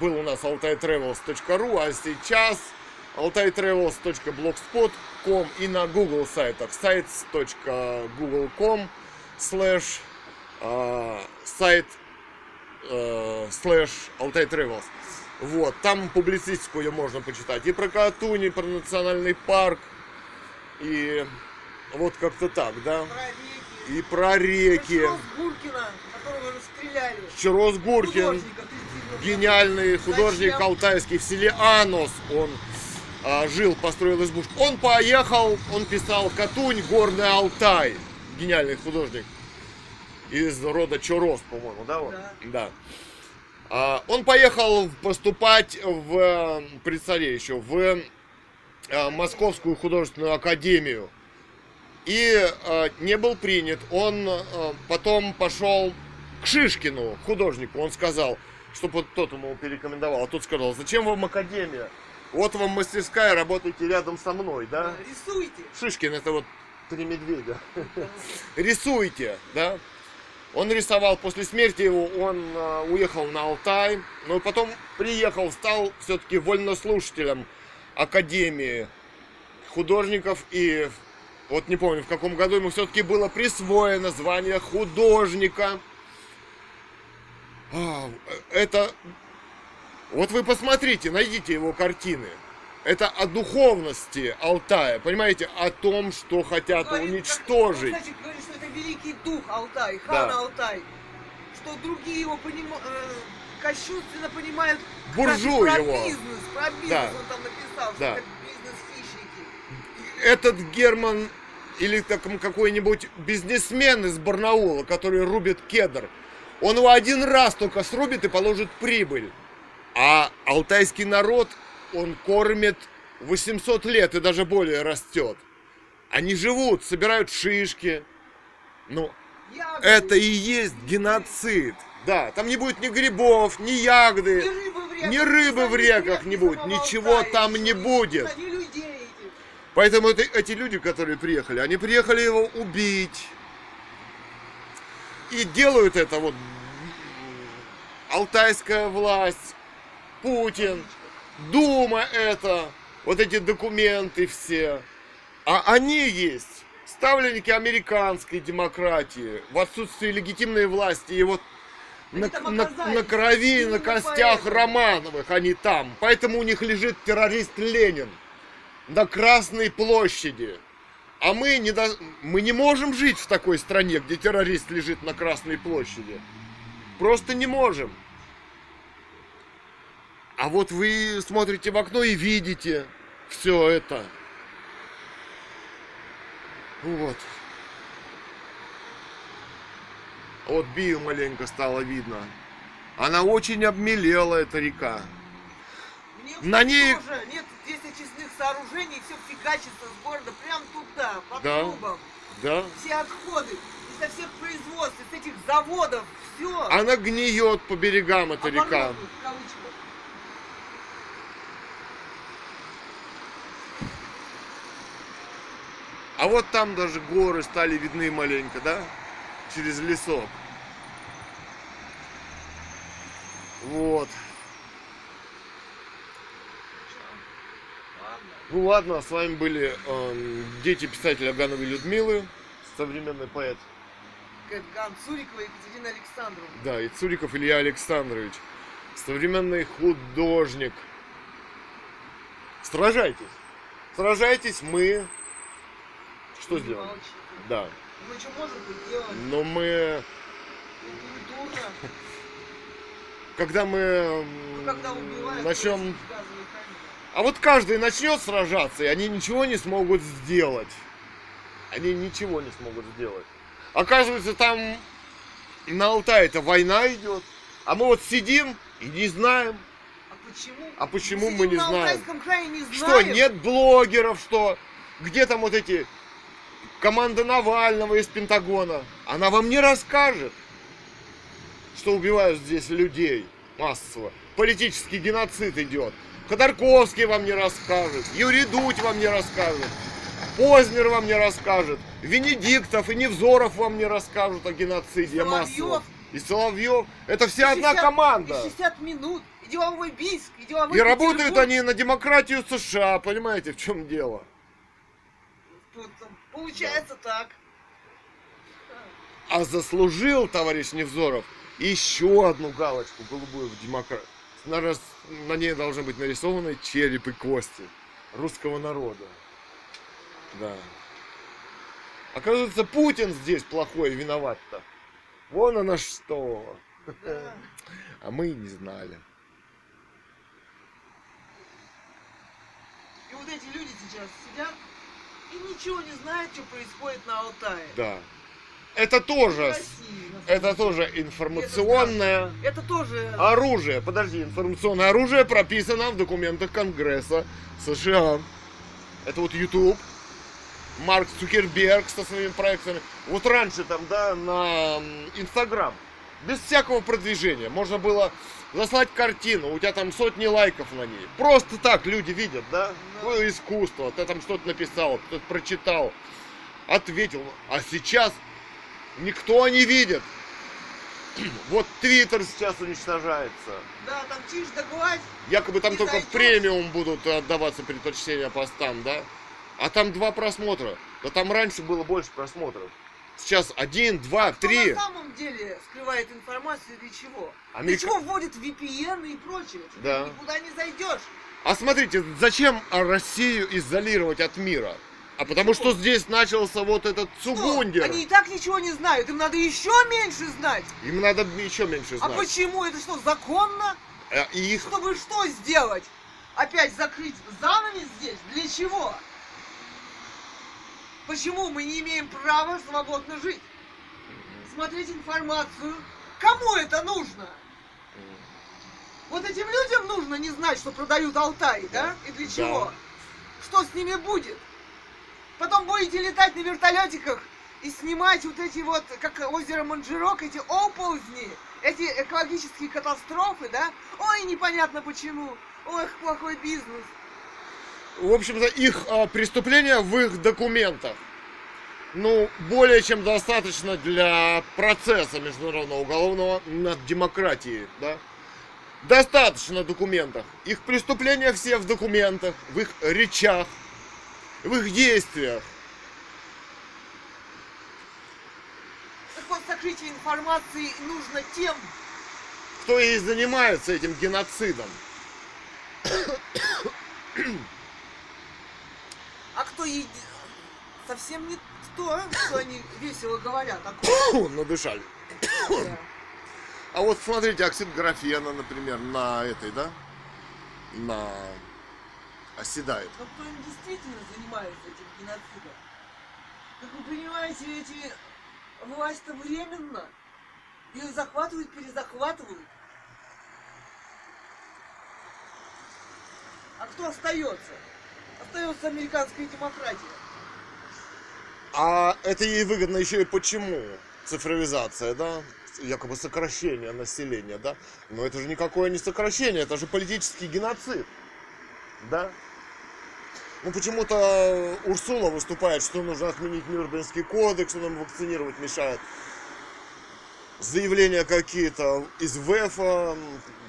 был у нас altaytravels.ru, а сейчас altaytravels.blogspot.com и на Google сайтах sites.google.com slash сайт э, слэш Алтай Travels. Вот, там публицистику ее можно почитать. И про Катуни, про национальный парк. И вот как-то так, да. Про реки. И про реки. Про Гуркина, которого расстреляли. Чирос Гуркин, гениальный художник Зачем? алтайский в селе Анос. Он а, жил, построил избушку. Он поехал, он писал Катунь, Горный Алтай. Гениальный художник. Из рода Чорос, по-моему, да? Да. Да. А, он поехал поступать в, при царе еще, в э, Московскую художественную академию. И э, не был принят. Он э, потом пошел к Шишкину, художнику. Он сказал, чтобы вот тот ему порекомендовал. А тот сказал, зачем вам академия? Вот вам мастерская, работайте рядом со мной, да? Рисуйте. Шишкин это вот три медведя. *laughs* Рисуйте, да? Он рисовал после смерти его, он э, уехал на Алтай, но потом приехал, стал все-таки вольнослушателем Академии художников и вот не помню в каком году ему все-таки было присвоено звание художника. А, Это вот вы посмотрите, найдите его картины. Это о духовности Алтая, понимаете, о том, что хотят Говорит, уничтожить. Как, кстати, говорит, что великий дух Алтай, хан Да. Алтай. Что другие его понима- э, кощунственно понимают Буржуй про его. бизнес, про бизнес Да. он там написал, что Да. это бизнес-хищники. Этот Герман или так, какой-нибудь бизнесмен из Барнаула, который рубит кедр, он его один раз только срубит и положит прибыль. А алтайский народ, он кормит 800 лет и даже более растет. Они живут, собирают шишки. Ну, это и есть геноцид. Да, там не будет ни грибов, ни ягоды. ни рыбы в реках, рыбы в реках рек, не будет, ничего там не будет. Поэтому это- эти люди, которые приехали, они приехали его убить. И делают это вот алтайская власть, Путин, Дума это, вот эти документы все. А они есть ставленники американской демократии в отсутствии легитимной власти. И вот Они на, на- на крови, Именно на костях поэтому. Романовых они там. Поэтому у них лежит террорист Ленин на Красной площади. А мы не, до- мы не можем жить в такой стране, где террорист лежит на Красной площади. Просто не можем. А вот вы смотрите в окно и видите все это. Вот. Вот Бию маленько стало видно. Она очень обмелела, эта река. Мне На ней- тоже нет здесь очистных сооружений, все фигачится с города прям туда, по Да. трубам. Да? Все отходы из-за всех производств, из этих заводов, все. Она гниет по берегам, эта река. в кавычках. А вот там даже горы стали видны маленько, да? Через лесок. Вот. Ну ладно, с вами были эм, дети писателя Гановой Людмилы, современный поэт. Кэтган Цурикова Екатерина Александровна. Да, и Цуриков Илья Александрович. Современный художник. Сражайтесь. Сражайтесь, мы... Что молчите. Да. Мы что можем делать? Но мы... *laughs* Когда мы м, Ну, когда убивают, начнем... А вот каждый начнет сражаться, и они ничего не смогут сделать. Они ничего не смогут сделать. Оказывается, там на Алтае-то война идет. А мы вот сидим и не знаем. А почему? А почему Сидим мы не на знаем? Не знаем. Что, нет блогеров, что? Где там вот эти команда Навального из Пентагона? Она вам не расскажет, что убивают здесь людей. массово. Политический геноцид идет. Ходорковский вам не расскажет, Юрий Дудь вам не расскажет, Познер вам не расскажет, Венедиктов и Невзоров вам не расскажут о геноциде массовом. И Соловьев. Это вся одна 60 команда. и 60 минут. И деловой Бийск, и деловой И работают они на демократию США, понимаете, в чем дело? Получается так. А заслужил товарищ Невзоров еще одну галочку голубую в демократии. На, рас- на ней должны быть нарисованы череп и кости русского народа. Да. Оказывается, Путин здесь плохой виноват-то. Вон оно что. Да. А мы и не знали. И вот эти люди сейчас сидят и ничего не знают, что происходит на Алтае. Да. Это тоже, России, это тоже информационное Это тоже... оружие. Подожди, информационное оружие прописано в документах Конгресса США. Это вот YouTube. Марк Цукерберг со своими проектами. Вот раньше там, да, на Инстаграм. Без всякого продвижения. Можно было заслать картину, у тебя там сотни лайков на ней. Просто так люди видят, да? Да. Твое искусство. Ты там что-то написал, кто-то прочитал, ответил. А сейчас никто не видит. *clears throat* Вот Твиттер сейчас уничтожается. Да, там чиж да гладь. Якобы там только зайдешь. премиум будут отдаваться предпочтения постам, да? А там два просмотра. Да там раньше было больше просмотров. Сейчас один, два, Кто три. на самом деле скрывает информацию для чего? Для Америка- чего вводит VPN и прочее? Что Да. ты никуда не зайдешь. А смотрите, зачем Россию изолировать от мира? А потому что здесь начался вот этот цугундер. Они и так ничего не знают, им надо еще меньше знать. Им надо еще меньше А знать. почему? Это что, законно? А И их Чтобы что сделать? Опять закрыть занавес здесь? Для чего? Почему мы не имеем права свободно жить? Смотреть информацию. Кому это нужно? Вот этим людям нужно не знать, что продают Алтай, да? И для Да. чего? Что с ними будет? Потом будете летать на вертолетиках и снимать вот эти вот, как озеро Манжирок, эти оползни, эти экологические катастрофы, да? Ой, непонятно почему. Ой, плохой бизнес. В общем-то, их а, преступления в их документах. Ну, более чем достаточно для процесса международного уголовного над демократией, да? Достаточно документов. Их преступления все в документах, в их речах, в их действиях. Так вот, сокрытие информации нужно тем, Кто и занимается этим геноцидом. А кто еди- совсем не то, что они весело говорят. А кто- Надышали. Да. А вот смотрите, оксид графена, например, на этой, да? На... оседает. Но кто им действительно занимается этим геноцидом? Как вы понимаете, эти власть-то временно. Ее захватывают, перезахватывают. А кто остается? Остается американская демократия. А это ей выгодно еще и почему? Цифровизация, да? Якобы сокращение населения, да? Но это же никакое не сокращение, это же политический геноцид. Да? Ну почему-то Урсула выступает, что нужно отменить Нюрнбергский кодекс, что нам вакцинировать мешает. Заявления какие-то из ВЭФа,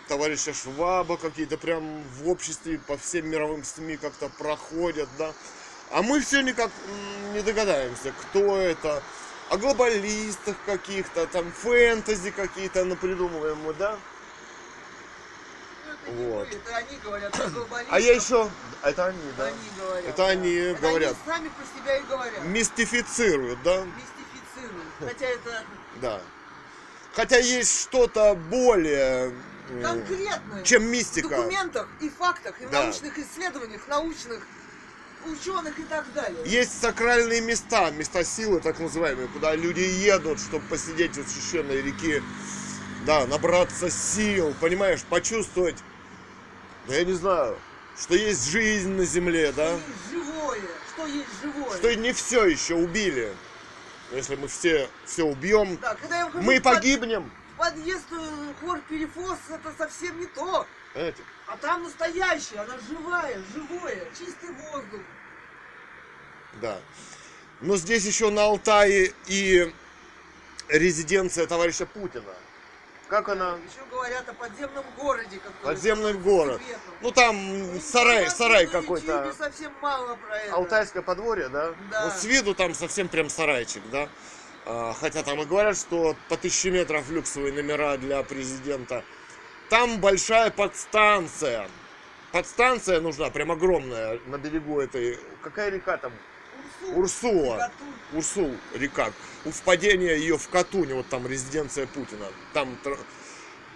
товарища Шваба какие-то прям в обществе по всем мировым СМИ как-то проходят, да. А мы все никак не догадаемся, кто это. О глобалистах каких-то, там фэнтези какие-то напридумываем мы, да? Ну, Вот. это они говорят про глобалистов. А я еще... Это они, да? Они говорят. Это да. они Это говорят. Они сами про себя и говорят. Мистифицируют, да? Мистифицируют. Хотя это Да. Хотя есть что-то более... м, конкретно. Чем В мистика. документах и фактах, и Да. научных исследованиях, научных ученых и так далее. Есть сакральные места, места силы, так называемые, куда люди едут, чтобы посидеть у священной реки, да, набраться сил, понимаешь, почувствовать, да я не знаю, что есть жизнь на земле, Что да, есть живое? Что есть живое? что не все еще убили. Если мы все, все убьем, Да, мы погибнем. Подъезд э, хор перефос это совсем не то. Понимаете? А там настоящая, она живая, живое, чистый воздух. Да. Но здесь еще на Алтае и резиденция товарища Путина. Как она? Еще говорят о подземном городе. Подземный город. секретом. Ну там сарай, Информации сарай на какой-то. Совсем мало про это. Алтайское подворье, да? Да. Вот с виду там совсем прям сарайчик, да? А, Хотя там и говорят, что по тысяче метров люксовые номера для президента. Там большая подстанция. Подстанция нужна, прям огромная, на берегу этой... Какая река там? Урсу, Урсула. Урсул река. У впадения ее в Катуне, вот там резиденция Путина. Там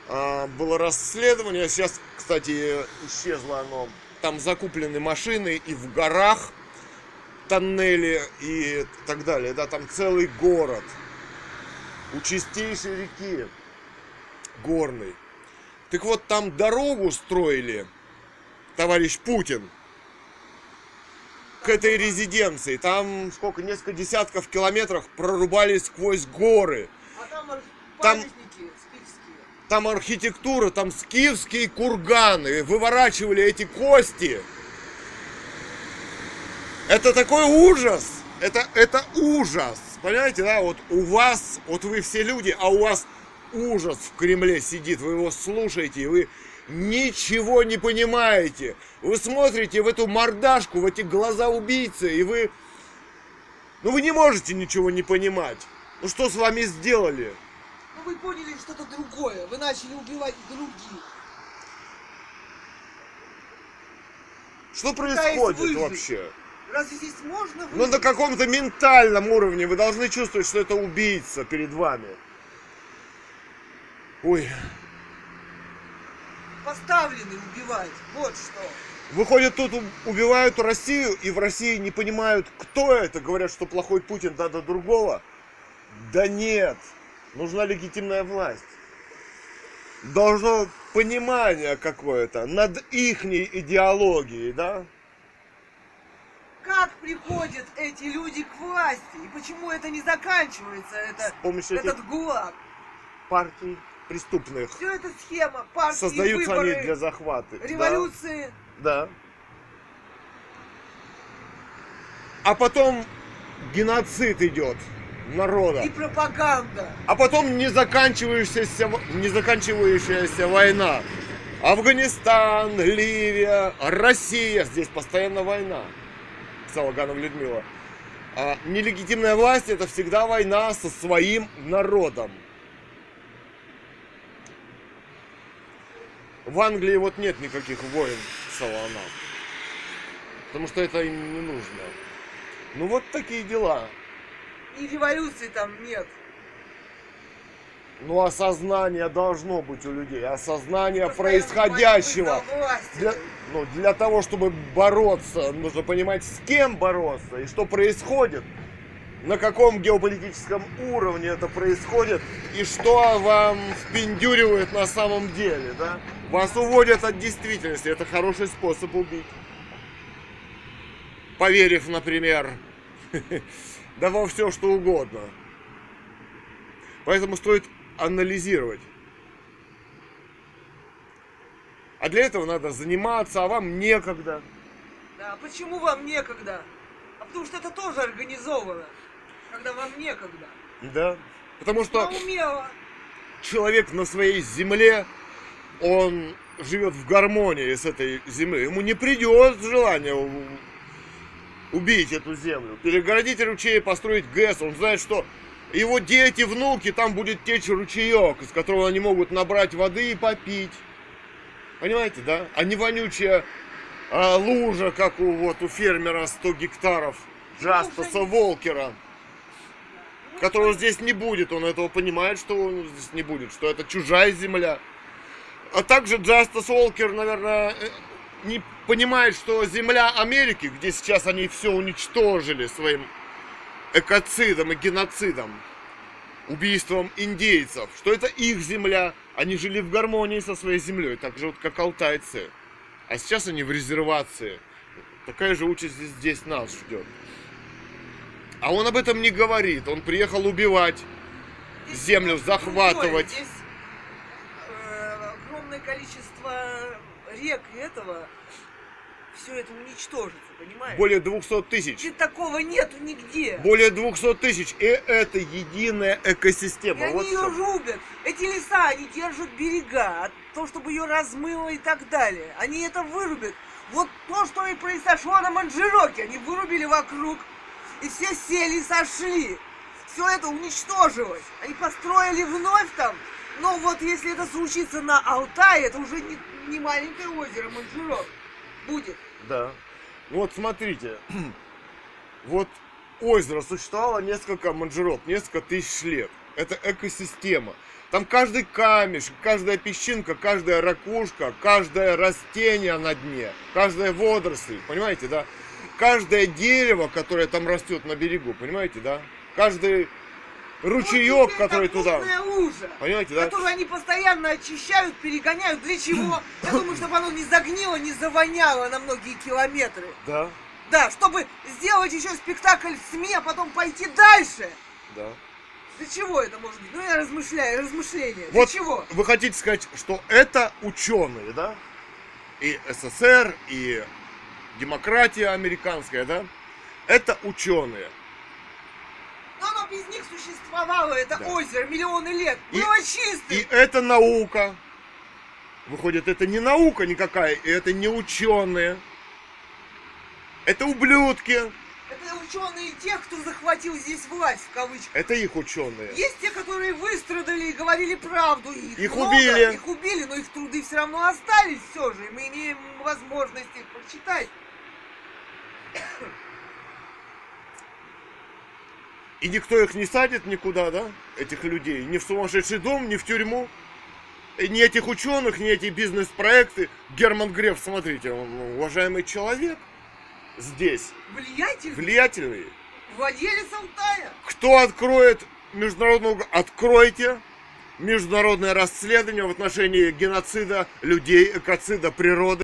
а, было расследование, сейчас, кстати, исчезло оно. Там закуплены машины и в горах тоннели и так далее. Да, там целый город. У чистейшей реки горной. Так вот, там дорогу строили, товарищ Путин, к этой резиденции. Там сколько, несколько десятков километров прорубались сквозь горы. А там Там-. Там архитектура, там скифские курганы. Выворачивали эти кости. Это такой ужас. Это, это ужас. Понимаете, да? Вот у вас, вот вы все люди, а у вас ужас в Кремле сидит. Вы его слушаете, и вы ничего не понимаете. Вы смотрите в эту мордашку, в эти глаза убийцы, и вы... Ну вы не можете ничего не понимать. Ну что с вами сделали? Ну вы поняли что-то другое. Вы начали убивать других. Что происходит выжить. вообще? Разве здесь можно Ну на выжить? каком-то ментальном уровне вы должны чувствовать, что это убийца перед вами. Ой, Поставлены убивать. Вот что. выходит, тут убивают Россию, и в России не понимают, кто это. Говорят, что плохой Путин, надо другого. Да нет, нужна легитимная власть. Должно понимание какое-то над ихней идеологией, да? Как приходят эти люди к власти? И почему это не заканчивается, это, С этот гулаг? партий преступных. Все это схема, партии, Создаются выборы, они для захвата. Да. революции. Да. А потом геноцид идет народа. и пропаганда. А потом не заканчивающаяся, не заканчивающаяся война. Афганистан, Ливия, Россия. Здесь постоянно война. Салаганов Людмила. А нелегитимная власть это всегда война со своим народом. В Англии вот нет никаких войн Салана. Потому что это им не нужно. Ну вот такие дела. И революции там нет. Ну, осознание должно быть у людей, осознание Постоянно происходящего. Для, ну, для того, чтобы бороться, нужно понимать, с кем бороться и что происходит, на каком геополитическом уровне это происходит и что вам впендюривают на самом деле, да? Вас уводят от действительности, это хороший способ убить. Поверив, например, *laughs* да во все, что угодно. Поэтому стоит анализировать. А для этого надо заниматься, а вам некогда. Да, почему вам некогда? А потому что это тоже организовано. Когда вам некогда. Да. Потому что человек на своей земле, он живет в гармонии с этой землей. Ему не придет желание убить эту землю, перегородить ручей, построить ГЭС. Он знает, что его дети, внуки, там будет течь ручеек, из которого они могут набрать воды и попить. Понимаете, да? А не вонючая а, лужа, как у, вот, у фермера 100 гектаров Джастаса Волкера которого здесь не будет. Он этого понимает, что он здесь не будет, что это чужая земля. А также Джастас Уолкер, наверное, э, не понимает, что земля Америки, где сейчас они все уничтожили своим экоцидом и геноцидом, убийством индейцев, что это их земля, они жили в гармонии со своей землей, так же вот как алтайцы. А сейчас они в резервации. Такая же участь здесь, нас ждет. А он об этом не говорит. Он приехал убивать, Здесь землю захватывать. Здесь количество рек и этого, все это уничтожится, понимаешь? Более 200 тысяч. И такого нету нигде. Более 200 тысяч. И это единая И экосистема. они Вот ее рубят. Эти леса, они держат берега, от того, чтобы ее размыло и так далее. Они это вырубят. Вот то, что и произошло на Манжироке. Они вырубили вокруг, и все сели и сошли. Все это уничтожилось. Они построили вновь там. Но вот если это случится на Алтае, это уже не, не маленькое озеро Манжирок будет. Да. Вот смотрите. *clears throat* Вот озеро существовало несколько манжеров, несколько тысяч лет. Это экосистема. Там каждый камешек, каждая песчинка, каждая ракушка, каждое растение на дне, каждая водоросль, понимаете, да? Каждое дерево, которое там растет на берегу, понимаете, да? Каждый ручеек, Вот который туда, лужа. понимаете, да? которую они постоянно очищают, перегоняют. Для чего? Я думаю, чтобы оно не загнило, не завоняло на многие километры. Да, Да, чтобы сделать еще спектакль в СМИ, а потом пойти дальше. да. Для чего это может быть? Ну, я размышляю, размышления. Вот Для чего? вы хотите сказать, что это ученые, да? И СССР, и демократия американская, да? Это ученые. Без них существовало, это Да. озеро, миллионы лет. И- Было чистым. И это наука. Выходит, это не наука никакая, и это не ученые. Это ублюдки. Это ученые тех, кто захватил здесь власть, в кавычках. Это их ученые. Есть те, которые выстрадали и говорили правду. Их, Их много, убили. Их убили, но их труды все равно остались все же. И мы имеем возможность их прочитать. И никто их не садит никуда, да? Этих людей. Ни в сумасшедший дом, ни в тюрьму. И ни этих ученых, ни эти бизнес-проекты. Герман Греф, смотрите, он уважаемый человек. Здесь. Влиятельный Влиятельный. владелец Алтая. Кто откроет международную... Откройте международное расследование в отношении геноцида людей, экоцида природы.